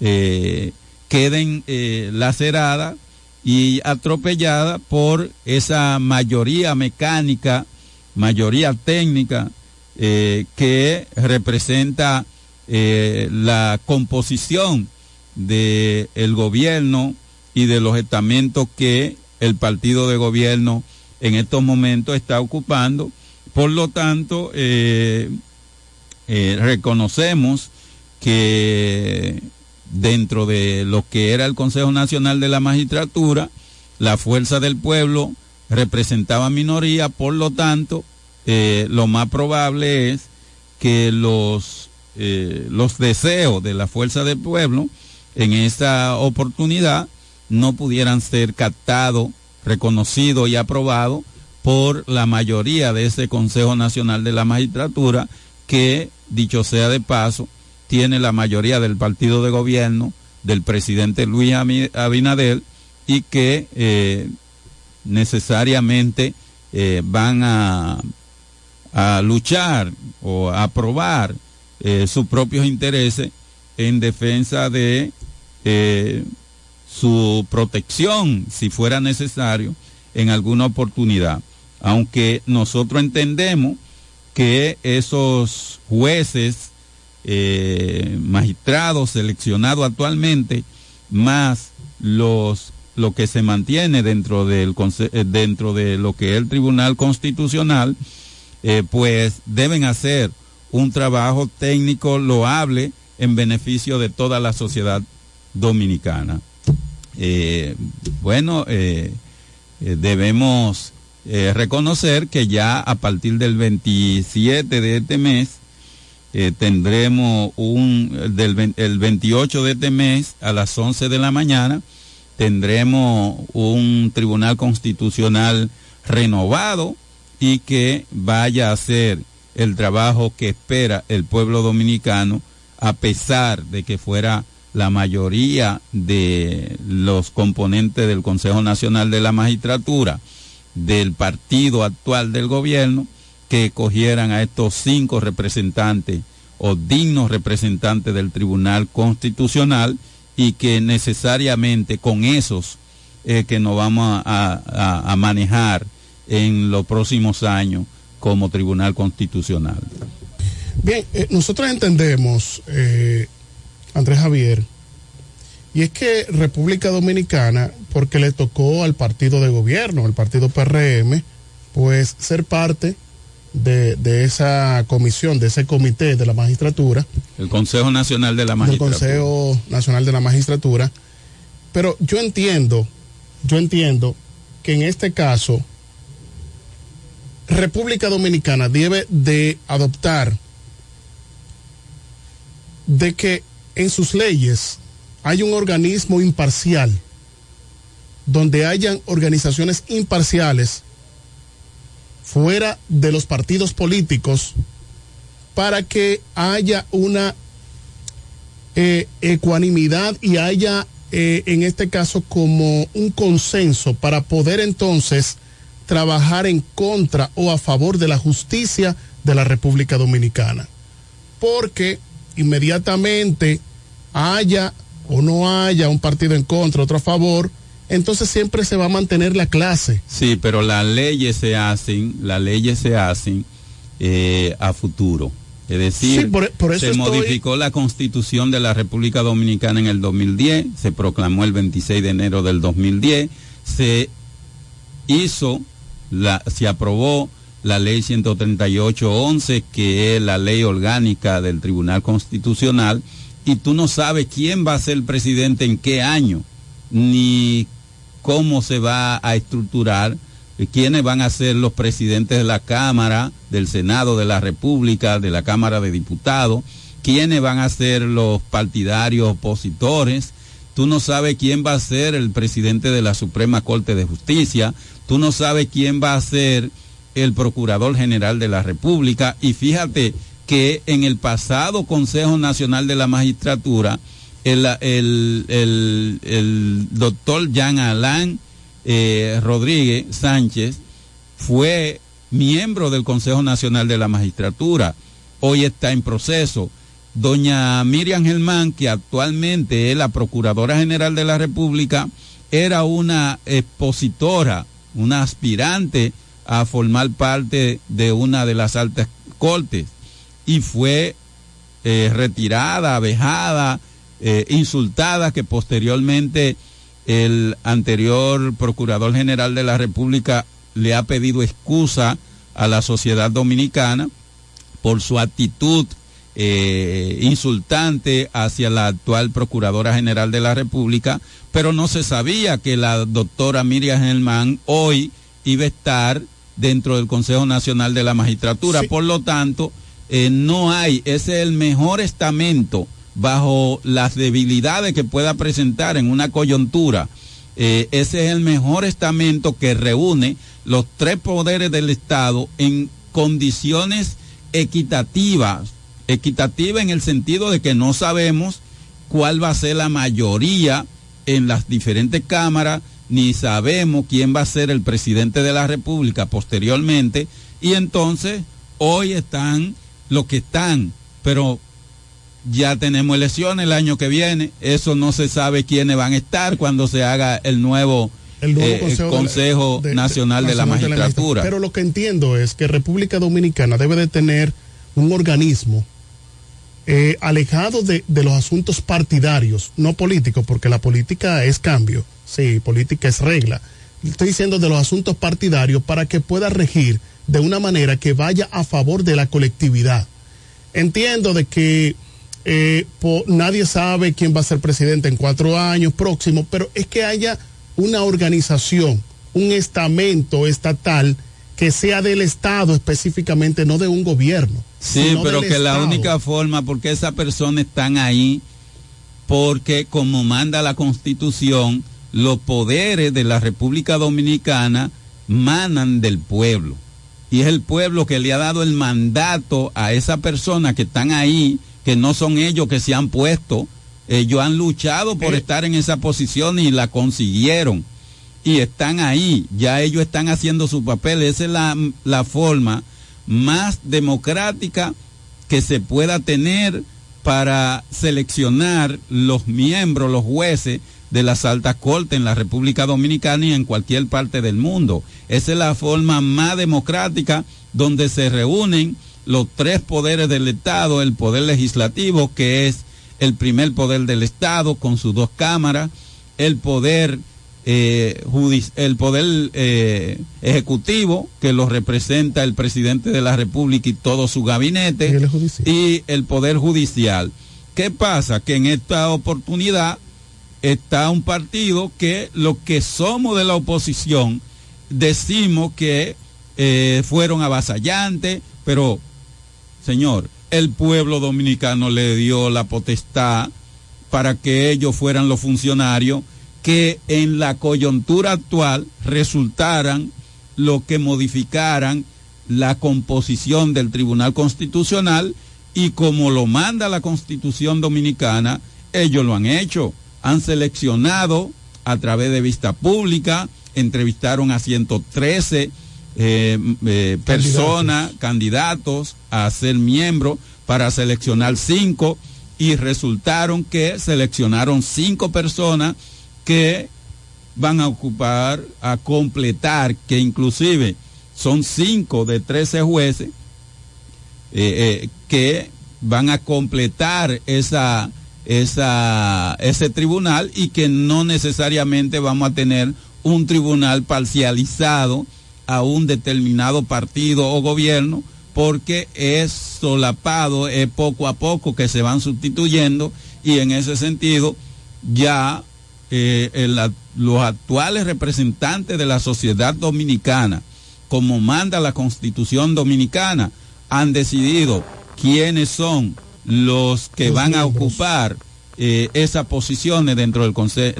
eh, queden laceradas y atropelladas por esa mayoría mecánica, mayoría técnica que representa la composición del el gobierno y de los estamentos que el partido de gobierno en estos momentos está ocupando. Por lo tanto, eh, eh, reconocemos que dentro de lo que era el Consejo Nacional de la Magistratura, la fuerza del pueblo representaba minoría, por lo tanto, eh, lo más probable es que los, los deseos de la fuerza del pueblo en esta oportunidad no pudieran ser captados, reconocidos y aprobados por la mayoría de ese Consejo Nacional de la Magistratura que, dicho sea de paso, tiene la mayoría del partido de gobierno del presidente Luis Abinadel y que eh, necesariamente eh, van a, luchar o aprobar eh, sus propios intereses en defensa de su protección si fuera necesario en alguna oportunidad. Aunque nosotros entendemos que esos jueces, eh, magistrados seleccionados actualmente, más los lo que se mantiene dentro del eh, dentro de lo que es el Tribunal Constitucional, eh, pues deben hacer un trabajo técnico loable en beneficio de toda la sociedad dominicana. Eh, bueno, debemos reconocer que ya a partir del 27 de este mes tendremos un, del, el 28 de este mes a las 11 de la mañana, tendremos un tribunal constitucional renovado y que vaya a hacer el trabajo que espera el pueblo dominicano a pesar de que fuera la mayoría de los componentes del Consejo Nacional de la Magistratura del partido actual del gobierno que cogieran a estos cinco representantes o dignos representantes del Tribunal Constitucional y que necesariamente con esos que nos vamos a, manejar en los próximos años como Tribunal Constitucional. Bien, eh, nosotros entendemos eh, Andrés Javier, y es que República Dominicana, porque le tocó al partido de gobierno, el partido PRM, pues ser parte de, esa comisión, de ese comité de la magistratura. El Consejo Nacional de la Magistratura. El Consejo Nacional de la Magistratura. Pero yo entiendo, yo entiendo que en este caso, República Dominicana debe de adoptar de que en sus leyes hay un organismo imparcial, donde hayan organizaciones imparciales fuera de los partidos políticos para que haya una eh, ecuanimidad y haya eh, en este caso como un consenso para poder entonces trabajar en contra o a favor de la justicia de la República Dominicana. Porque inmediatamente haya o no haya un partido en contra, otro a favor, entonces siempre se va a mantener la clase. Sí, pero las leyes se hacen, las leyes se hacen eh, a futuro. Es decir, por, se modificó la constitución de la República Dominicana en el 2010, se proclamó el 26 de enero del 2010, se hizo, la, se aprobó la ley 138.11, que es la ley orgánica del Tribunal Constitucional, y tú no sabes quién va a ser presidente en qué año, ni cómo se va a estructurar, quiénes van a ser los presidentes de la Cámara, del Senado de la República, de la Cámara de Diputados, quiénes van a ser los partidarios opositores, tú no sabes quién va a ser el presidente de la Suprema Corte de Justicia, tú no sabes quién va a ser el Procurador General de la República, y fíjate que en el pasado Consejo Nacional de la Magistratura, el, el, el, el doctor Jean Alain eh, Rodríguez Sánchez fue miembro del Consejo Nacional de la Magistratura. Hoy está en proceso. Doña Miriam Germán, que actualmente es la Procuradora General de la República, era una expositora, una aspirante a formar parte de una de las altas cortes y fue eh, retirada, vejada, eh, insultada, que posteriormente el anterior Procurador General de la República le ha pedido excusa a la sociedad dominicana por su actitud eh, insultante hacia la actual Procuradora General de la República, pero no se sabía que la doctora Miriam Germán hoy iba a estar dentro del Consejo Nacional de la Magistratura. Por lo tanto, eh, no hay, ese es el mejor estamento bajo las debilidades que pueda presentar en una coyuntura. Eh, ese es el mejor estamento que reúne los tres poderes del Estado en condiciones equitativas, equitativa en el sentido de que no sabemos cuál va a ser la mayoría en las diferentes cámaras, ni sabemos quién va a ser el presidente de la República posteriormente, y entonces hoy están los que están, pero ya tenemos elecciones el año que viene, eso no se sabe quiénes van a estar cuando se haga el nuevo, el nuevo eh, Consejo, Consejo de- de- Nacional de la Magistratura. Pero lo que entiendo es que República Dominicana debe de tener un organismo eh, alejado de, de los asuntos partidarios, no políticos, porque la política es cambio, sí, política es regla. Estoy diciendo de los asuntos partidarios para que pueda regir de una manera que vaya a favor de la colectividad. Entiendo de que eh, po- nadie sabe quién va a ser presidente en cuatro años próximos, pero es que haya una organización, un estamento estatal que sea del Estado específicamente, no de un gobierno. Sí, pero que la única forma, porque esas personas están ahí, porque como manda la Constitución, los poderes de la República Dominicana manan del pueblo. Y es el pueblo que le ha dado el mandato a esas personas que están ahí, que no son ellos que se han puesto. Ellos han luchado por estar en esa posición y la consiguieron. Y están ahí, ya ellos están haciendo su papel. Esa es la, la forma más democrática que se pueda tener para seleccionar los miembros, los jueces de las altas cortes en la República Dominicana y en cualquier parte del mundo. Esa es la forma más democrática donde se reúnen los tres poderes del Estado, el poder legislativo, que es el primer poder del Estado con sus dos cámaras, el poder eh, el poder eh, ejecutivo que lo representa el presidente de la República y todo su gabinete y el poder judicial. ¿Qué pasa? Que en esta oportunidad está un partido que lo que somos de la oposición decimos que eh, fueron avasallantes, pero señor, el pueblo dominicano le dio la potestad para que ellos fueran los funcionarios que en la coyuntura actual resultaran lo que modificaran la composición del Tribunal Constitucional y como lo manda la Constitución Dominicana, ellos lo han hecho. Han seleccionado a través de vista pública, entrevistaron a 113 eh, eh, personas, candidatos a ser miembros para seleccionar cinco y resultaron que seleccionaron cinco personas que van a ocupar, a completar, que inclusive son cinco de 13 jueces eh, que van a completar esa, esa, ese tribunal y que no necesariamente vamos a tener un tribunal parcializado a un determinado partido o gobierno porque es solapado, es poco a poco que se van sustituyendo y en ese sentido ya eh, el los actuales representantes de la sociedad dominicana, como manda la constitución dominicana, han decidido quiénes son los que Los van a ocupar eh, esas posiciones dentro del,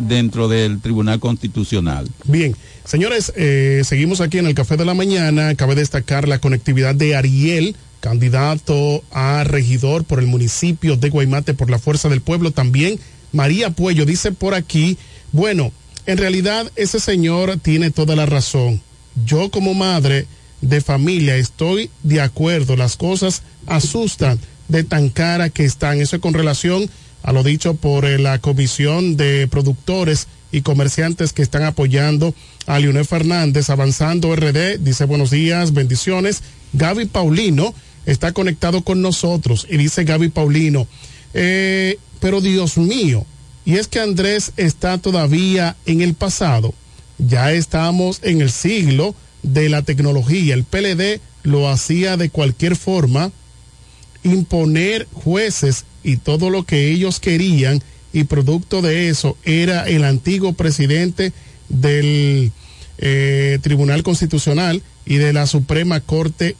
dentro del Tribunal Constitucional. Bien, señores, eh, seguimos aquí en el Café de la Mañana. Cabe destacar la conectividad de Ariel candidato a regidor por el municipio de Guaymate por la Fuerza del Pueblo. También María Puello dice por aquí, bueno, en realidad ese señor tiene toda la razón. Yo como madre de familia estoy de acuerdo, las cosas asustan de tan cara que están. Eso es con relación a lo dicho por eh, la Comisión de Productores y Comerciantes que están apoyando a Fernández, avanzando RD, dice buenos días, bendiciones. Gaby Paulino está conectado con nosotros y dice Gaby Paulino, eh, pero Dios mío, y es que Andrés está todavía en el pasado, ya estamos en el siglo de la tecnología, el PLD lo hacía de cualquier forma, imponer jueces y todo lo que ellos querían y producto de eso era el antiguo presidente del eh, Tribunal Constitucional y de la Suprema Corte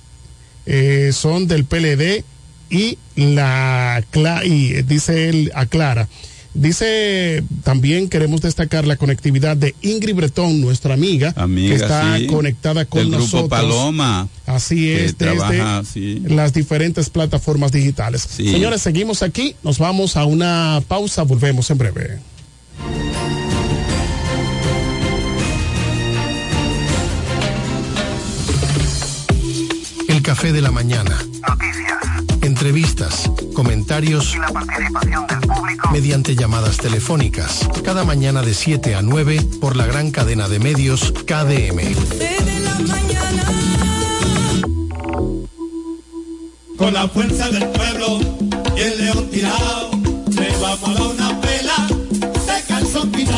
eh, son del PLD y la y dice él aclara Dice, también queremos destacar la conectividad de Ingrid Bretón, nuestra amiga, que está conectada con Del grupo nosotros. Paloma. Así es, desde trabaja, sí. las diferentes plataformas digitales. Sí. Señores, seguimos aquí, nos vamos a una pausa, volvemos en breve. Café de la mañana. Entrevistas, comentarios Y la participación del público. mediante llamadas telefónicas. Cada mañana de 7 a 9 por la gran cadena de medios KDM. Con la fuerza del pueblo y el león tirado, le vamos a dar una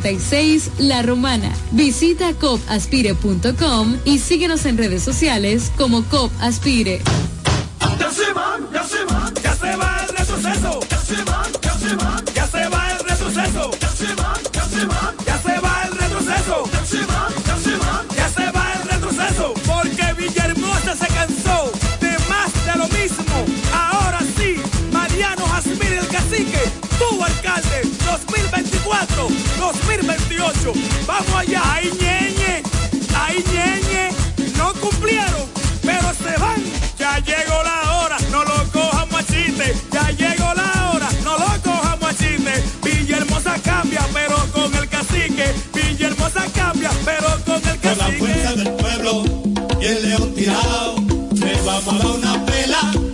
146, La Romana. Visita copaspire.com y síguenos en redes sociales como COP 2028. Vamos allá, ay ñeñe, ay ñeñe, no cumplieron, pero se van. Ya llegó la hora, no lo cojamos a chiste. Ya llegó la hora, no lo cojamos a chiste. Villahermosa cambia, pero con el cacique. Villahermosa cambia, pero con el cacique. Con la fuerza del pueblo y el león tirado, le vamos a dar una pela.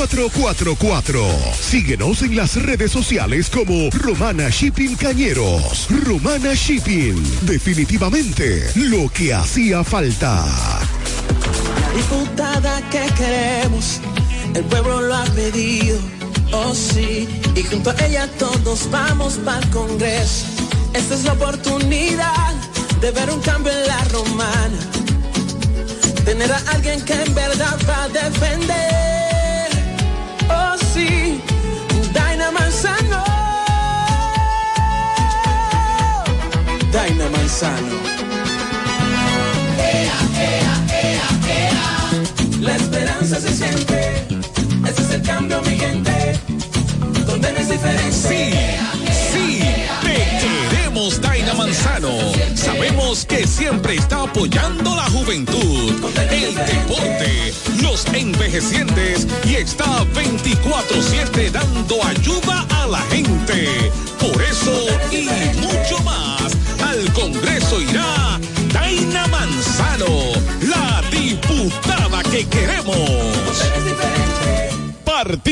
849-454-4444. Síguenos en las redes sociales como Romana Shipping Cañeros. Romana Shipping. Definitivamente lo que hacía falta. La diputada que queremos, el pueblo lo ha pedido, oh sí, y junto a ella todos vamos para el Congreso. Esta es la oportunidad de ver un cambio en la romana, tener a alguien que en verdad va a defender, Daina Manzano. La esperanza se siente. Ese es el cambio, mi gente. Donde no es diferente. Sí, sí, te queremos, Daina Manzano. Sabemos que siempre está apoyando la juventud, el deporte, los envejecientes y está 24-7 dando ayuda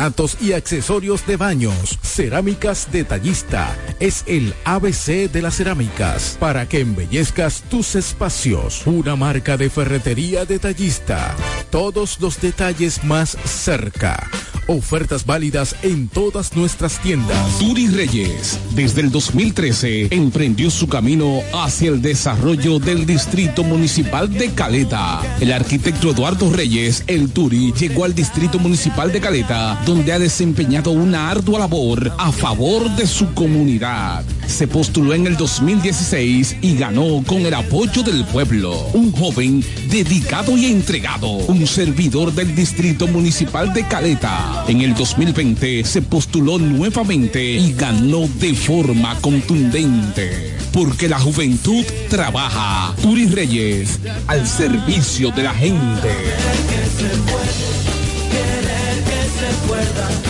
porcelanatos y accesorios de baños. Cerámicas Detallista es el ABC de las cerámicas para que embellezcas tus espacios. Una marca de ferretería detallista. Todos los detalles más cerca. Ofertas válidas en todas nuestras tiendas. Turi Reyes, desde el 2013, emprendió su camino hacia el desarrollo del Distrito Municipal de Caleta. El arquitecto Eduardo Reyes, el Turi, llegó al Distrito Municipal de Caleta, donde ha desempeñado una ardua labor a favor de su comunidad. Se postuló en el 2016 y ganó con el apoyo del pueblo. Un joven dedicado y entregado, un servidor del Distrito Municipal de Caleta. En el 2020 se postuló nuevamente y ganó de forma contundente. Porque la juventud trabaja. Turi Reyes, al servicio de la gente recuerda.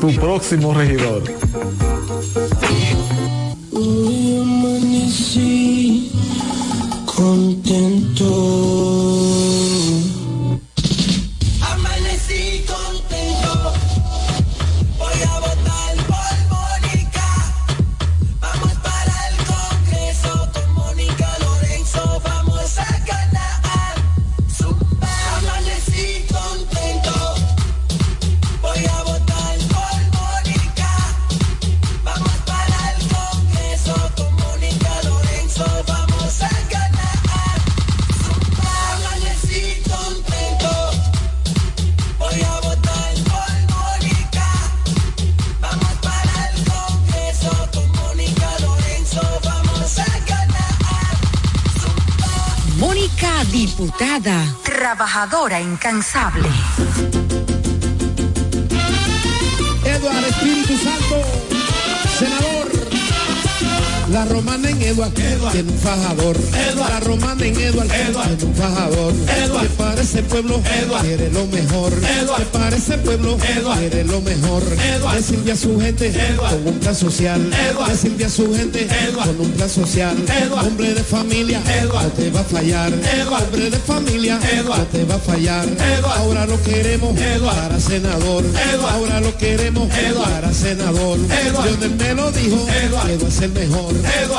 tu próximo regidor. Hoy amanecí contento. Incansable. Eduard, tiene un fajador. La romana en Eduard, tiene un fajador. Que para ese pueblo quiere lo mejor. Que para ese pueblo quiere lo mejor. Le sirve a su gente con un plan social. Le sirve a su gente con un plan social. Hombre de familia, no te va a fallar. Hombre de familia, no te va a fallar. Ahora lo queremos para senador. Ahora lo queremos para senador. Lionel me lo dijo, Eduard es el mejor.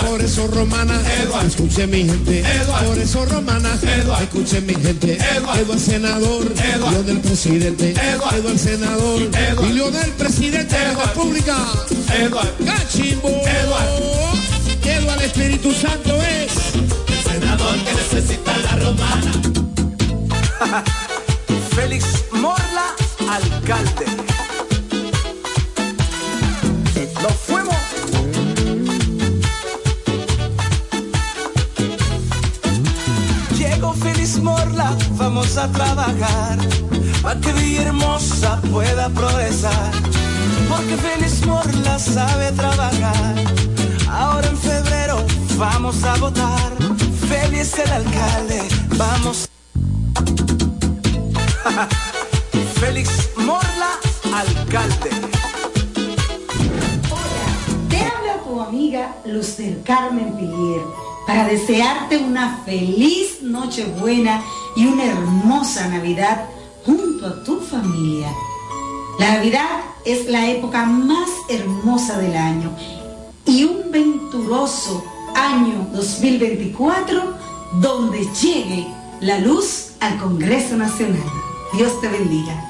Por eso romana, escuche mi gente. Por eso romana, escuche mi gente. Eduard senador, Lionel presidente. Eduard senador, y Lionel presidente de la República. Cachimbo. Eduard Espíritu Santo es. El senador que necesita la romana. Félix Morla, alcalde. Vamos a trabajar. Para que Villahermosa pueda progresar. Porque Félix Morla sabe trabajar. Ahora en febrero vamos a votar. Félix el alcalde, vamos. Félix Morla, alcalde. Te habla tu amiga Luz del Carmen Pilier para desearte una feliz Nochebuena y una hermosa Navidad junto a tu familia. La Navidad es la época más hermosa del año y un venturoso año 2024 donde llegue la luz al Congreso Nacional. Dios te bendiga.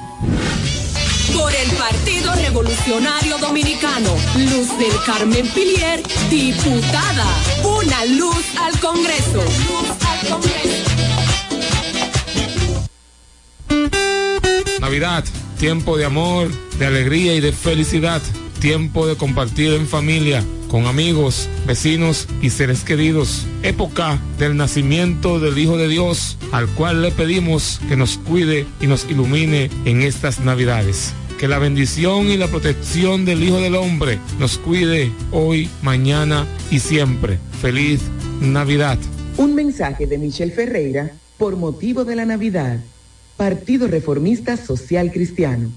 Por el Partido Revolucionario Dominicano, Luz del Carmen Pilier, diputada. Una luz al Congreso. Navidad, tiempo de amor, de alegría y de felicidad. Tiempo de compartir en familia, con amigos, vecinos y seres queridos. Época del nacimiento del Hijo de Dios, al cual le pedimos que nos cuide y nos ilumine en estas Navidades. Que la bendición y la protección del Hijo del Hombre nos cuide hoy, mañana y siempre. Feliz Navidad. Un mensaje de Michelle Ferreira por motivo de la Navidad. Partido Reformista Social Cristiano.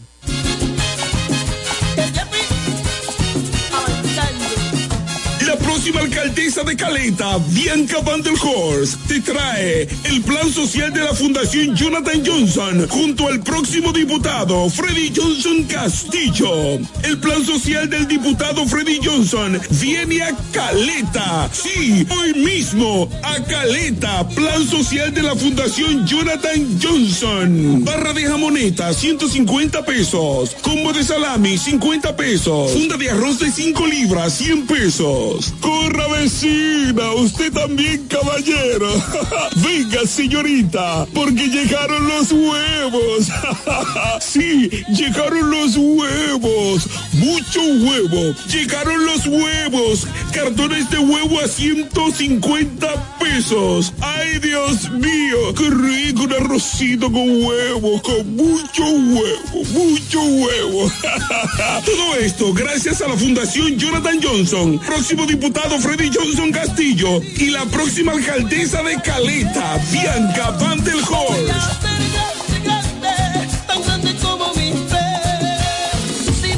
Próxima alcaldesa de Caleta, Bianca Van der Horst, te trae el plan social de la Fundación Jonathan Johnson junto al próximo diputado Freddy Johnson Castillo. El plan social del diputado Freddy Johnson viene a Caleta. Sí, hoy mismo a Caleta. Plan social de la Fundación Jonathan Johnson. Barra de jamoneta, 150 pesos. Combo de salami, 50 pesos. Funda de arroz de 5 libras, 100 pesos. Corra vecina, usted también caballero. Venga señorita, porque llegaron los huevos. sí, llegaron los huevos. Mucho huevo. Llegaron los huevos. Cartones de huevo a 150 pesos. Ay Dios mío, qué rico un arrocito con huevo, con mucho huevo, mucho huevo. Todo esto gracias a la Fundación Jonathan Johnson. Próximo diputado Freddy Johnson Castillo y la próxima alcaldesa de Caleta, Bianca Van del Horst.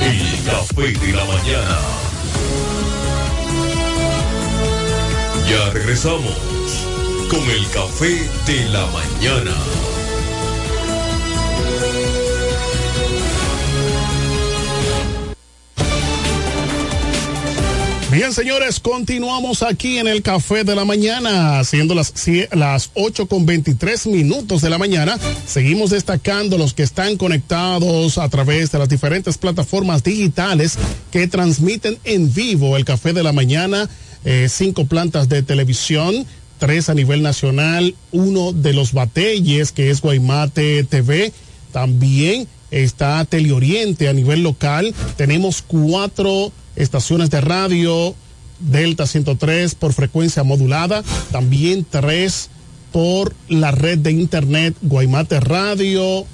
El café de la mañana. Ya regresamos con el café de la mañana. Bien, señores, continuamos aquí en el Café de la Mañana, siendo las, las 8 con 23 minutos de la mañana. Seguimos destacando los que están conectados a través de las diferentes plataformas digitales que transmiten en vivo el Café de la Mañana. eh, cinco plantas de televisión, tres a nivel nacional, uno de los batelles que es Guaymate TV. También está Teleoriente a nivel local. Tenemos cuatro estaciones de radio, Delta 103 por frecuencia modulada, también tres por la red de internet Guaymate Radio,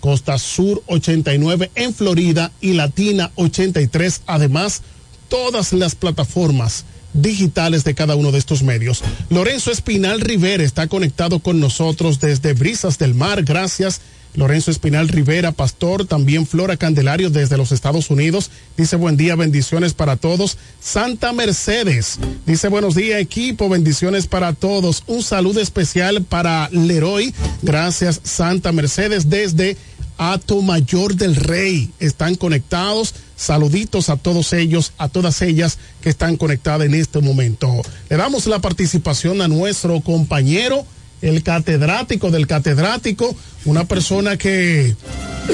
Costa Sur 89 en Florida y Latina 83. Además, todas las plataformas digitales de cada uno de estos medios. Lorenzo Espinal Rivera está conectado con nosotros desde Brisas del Mar. Gracias. Lorenzo Espinal Rivera, pastor, también Flora Candelario desde los Estados Unidos. Dice buen día, bendiciones para todos. Santa Mercedes dice buenos días equipo, bendiciones para todos. Un saludo especial para Leroy. Gracias Santa Mercedes desde Ato Mayor del Rey. Están conectados. Saluditos a todos ellos, a todas ellas que están conectadas en este momento. Le damos la participación a nuestro compañero, el catedrático del catedrático, una persona que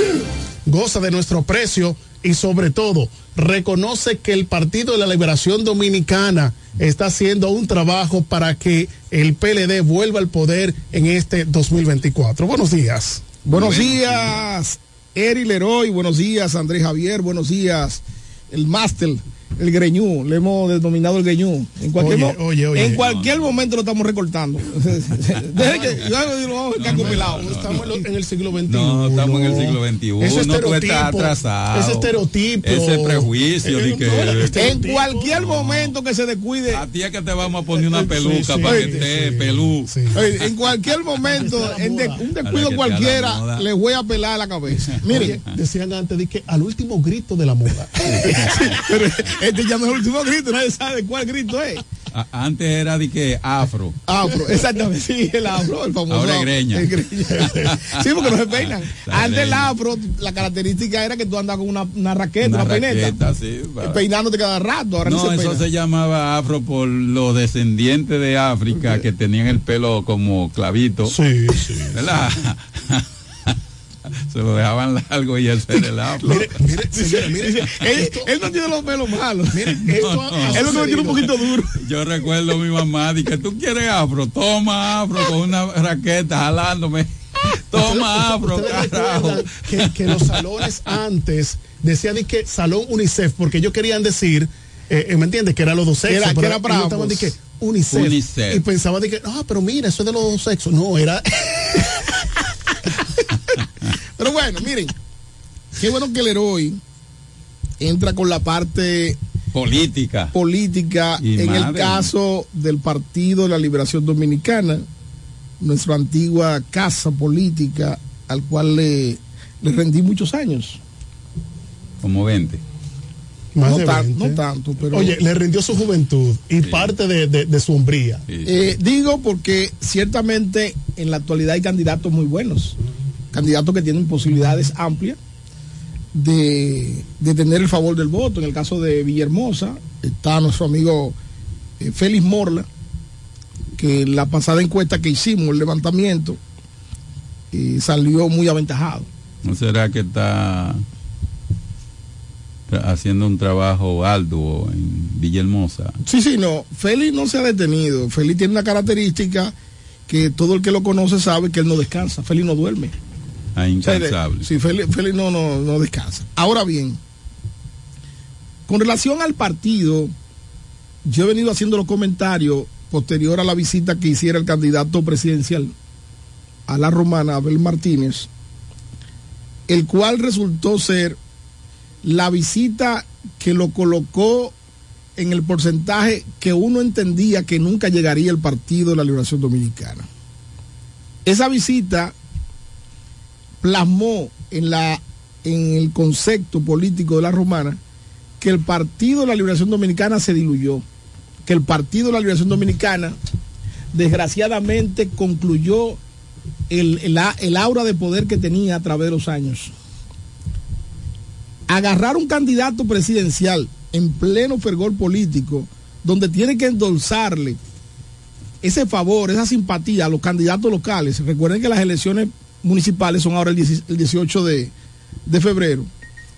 goza de nuestro precio y sobre todo reconoce que el Partido de la Liberación Dominicana está haciendo un trabajo para que el PLD vuelva al poder en este 2024. Buenos días. Buenos días, Eri Leroy. Buenos días, Andrés Javier. Buenos días, el máster, el Greñú. Le hemos denominado el Greñú. En cualquier, Oye, mo- oye, oye. en cualquier momento lo estamos recortando. Deje que lo vamos a dejar compilado. Estamos en el siglo XXI. No, estamos en el siglo XXI. Ese estereotipo, atrasado. ese estereotipo. Ese prejuicio de que... En cualquier momento que se descuide. A ti es que te vamos a poner una peluca sí, para sí, que esté pelú. Oye, en cualquier momento, en de- un descuido te cualquiera, le voy a pelar la cabeza. Miren, decían antes de que al último grito de la moda. pero este es el último grito, nadie sabe cuál grito es. Antes era de que afro. Afro, exactamente, sí, el afro, el famoso. Ahora es greña. El greña. Sí, porque no se peinan. La Antes el greña. afro, la característica era que tú andas con una, una raqueta, una, Una peineta. raqueta, sí, para- Peinándote cada rato, ahora no, se eso peina. se llamaba afro por los descendientes de África que tenían el pelo como clavito. Sí, sí. ¿Verdad? se lo dejaban largo y era el afro. Mire, mire, señora, mire, él, él no tiene los pelos malos. Miren, esto No, no. Él lo que tiene un poquito duro. Yo recuerdo a mi mamá, di que tú quieres afro, toma afro con una raqueta jalándome. Toma afro, ¿Ustedes carajo. que, que los salones antes decían de que salón UNICEF, porque ellos querían decir, eh, eh, ¿me entiendes? Que era los dos sexos. Era- que era para ellos estaban ambos. de que UNICEF, UNICEF. Y pensaban de que, ah, pero mira, eso es de los dos sexos. No, era. Pero bueno, miren, qué bueno que el héroe entra con la parte Política. política Y en el caso del Partido de la Liberación Dominicana, nuestra antigua casa política al cual le, le rendí muchos años. Como 20. Más no, de tan- 20. no tanto, pero... Oye, le rindió su juventud y parte de, de- de su hombría. Eh, digo porque ciertamente en la actualidad hay candidatos muy buenos, candidatos que tienen posibilidades amplias de, de tener el favor del voto. En el caso de Villahermosa está nuestro amigo eh, Félix Morla, que en la pasada encuesta que hicimos, el levantamiento, eh, salió muy aventajado. ¿No será que está haciendo un trabajo arduo en Villahermosa? Sí, sí, no. Félix no se ha detenido. Félix tiene una característica que todo el que lo conoce sabe que él no descansa. Félix no duerme. Ah, incansable. Sí, Félix, Félix no, no, no descansa. Ahora bien, con relación al partido, yo he venido haciendo los comentarios posterior a la visita que hiciera el candidato presidencial a la romana, Abel Martínez, el cual resultó ser la visita que lo colocó en el porcentaje que uno entendía que nunca llegaría el Partido de la Liberación Dominicana. Esa visita plasmó en, la, en el concepto político de la romana que el Partido de la Liberación Dominicana se diluyó, que el Partido de la Liberación Dominicana desgraciadamente concluyó el, el el aura de poder que tenía a través de los años. Agarrar un candidato presidencial en pleno fervor político, donde tiene que endulzarle ese favor, esa simpatía a los candidatos locales. Recuerden que las elecciones municipales son ahora el 10 el 18 de, de febrero.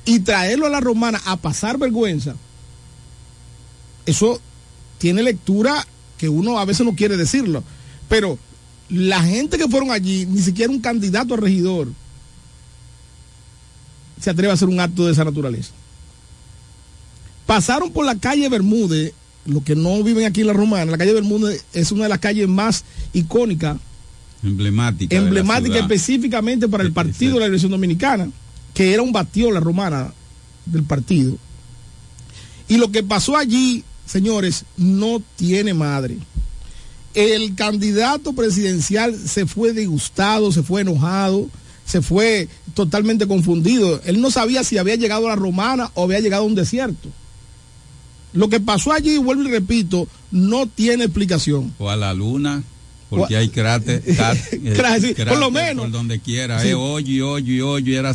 Y traerlo a la romana a pasar vergüenza, eso tiene lectura que uno a veces no quiere decirlo. Pero la gente que fueron allí, ni siquiera un candidato a regidor, se atreve a hacer un acto de esa naturaleza. Pasaron por la calle Bermúdez, los que no viven aquí en la Romana, la calle Bermúdez es una de las calles más icónicas emblemática. emblemática específicamente para el partido de la Revolución Dominicana, que era un bastión la romana del partido. Y lo que pasó allí, señores, no tiene madre. El candidato presidencial se fue disgustado, se fue enojado, se fue totalmente confundido. Él no sabía si había llegado a la romana o había llegado a un desierto. Lo que pasó allí, vuelvo y repito, no tiene explicación. O a la luna, porque hay cráter, eh, por lo menos. Por donde quiera, Sí. eh, hoyo y hoyo y hoyo, y era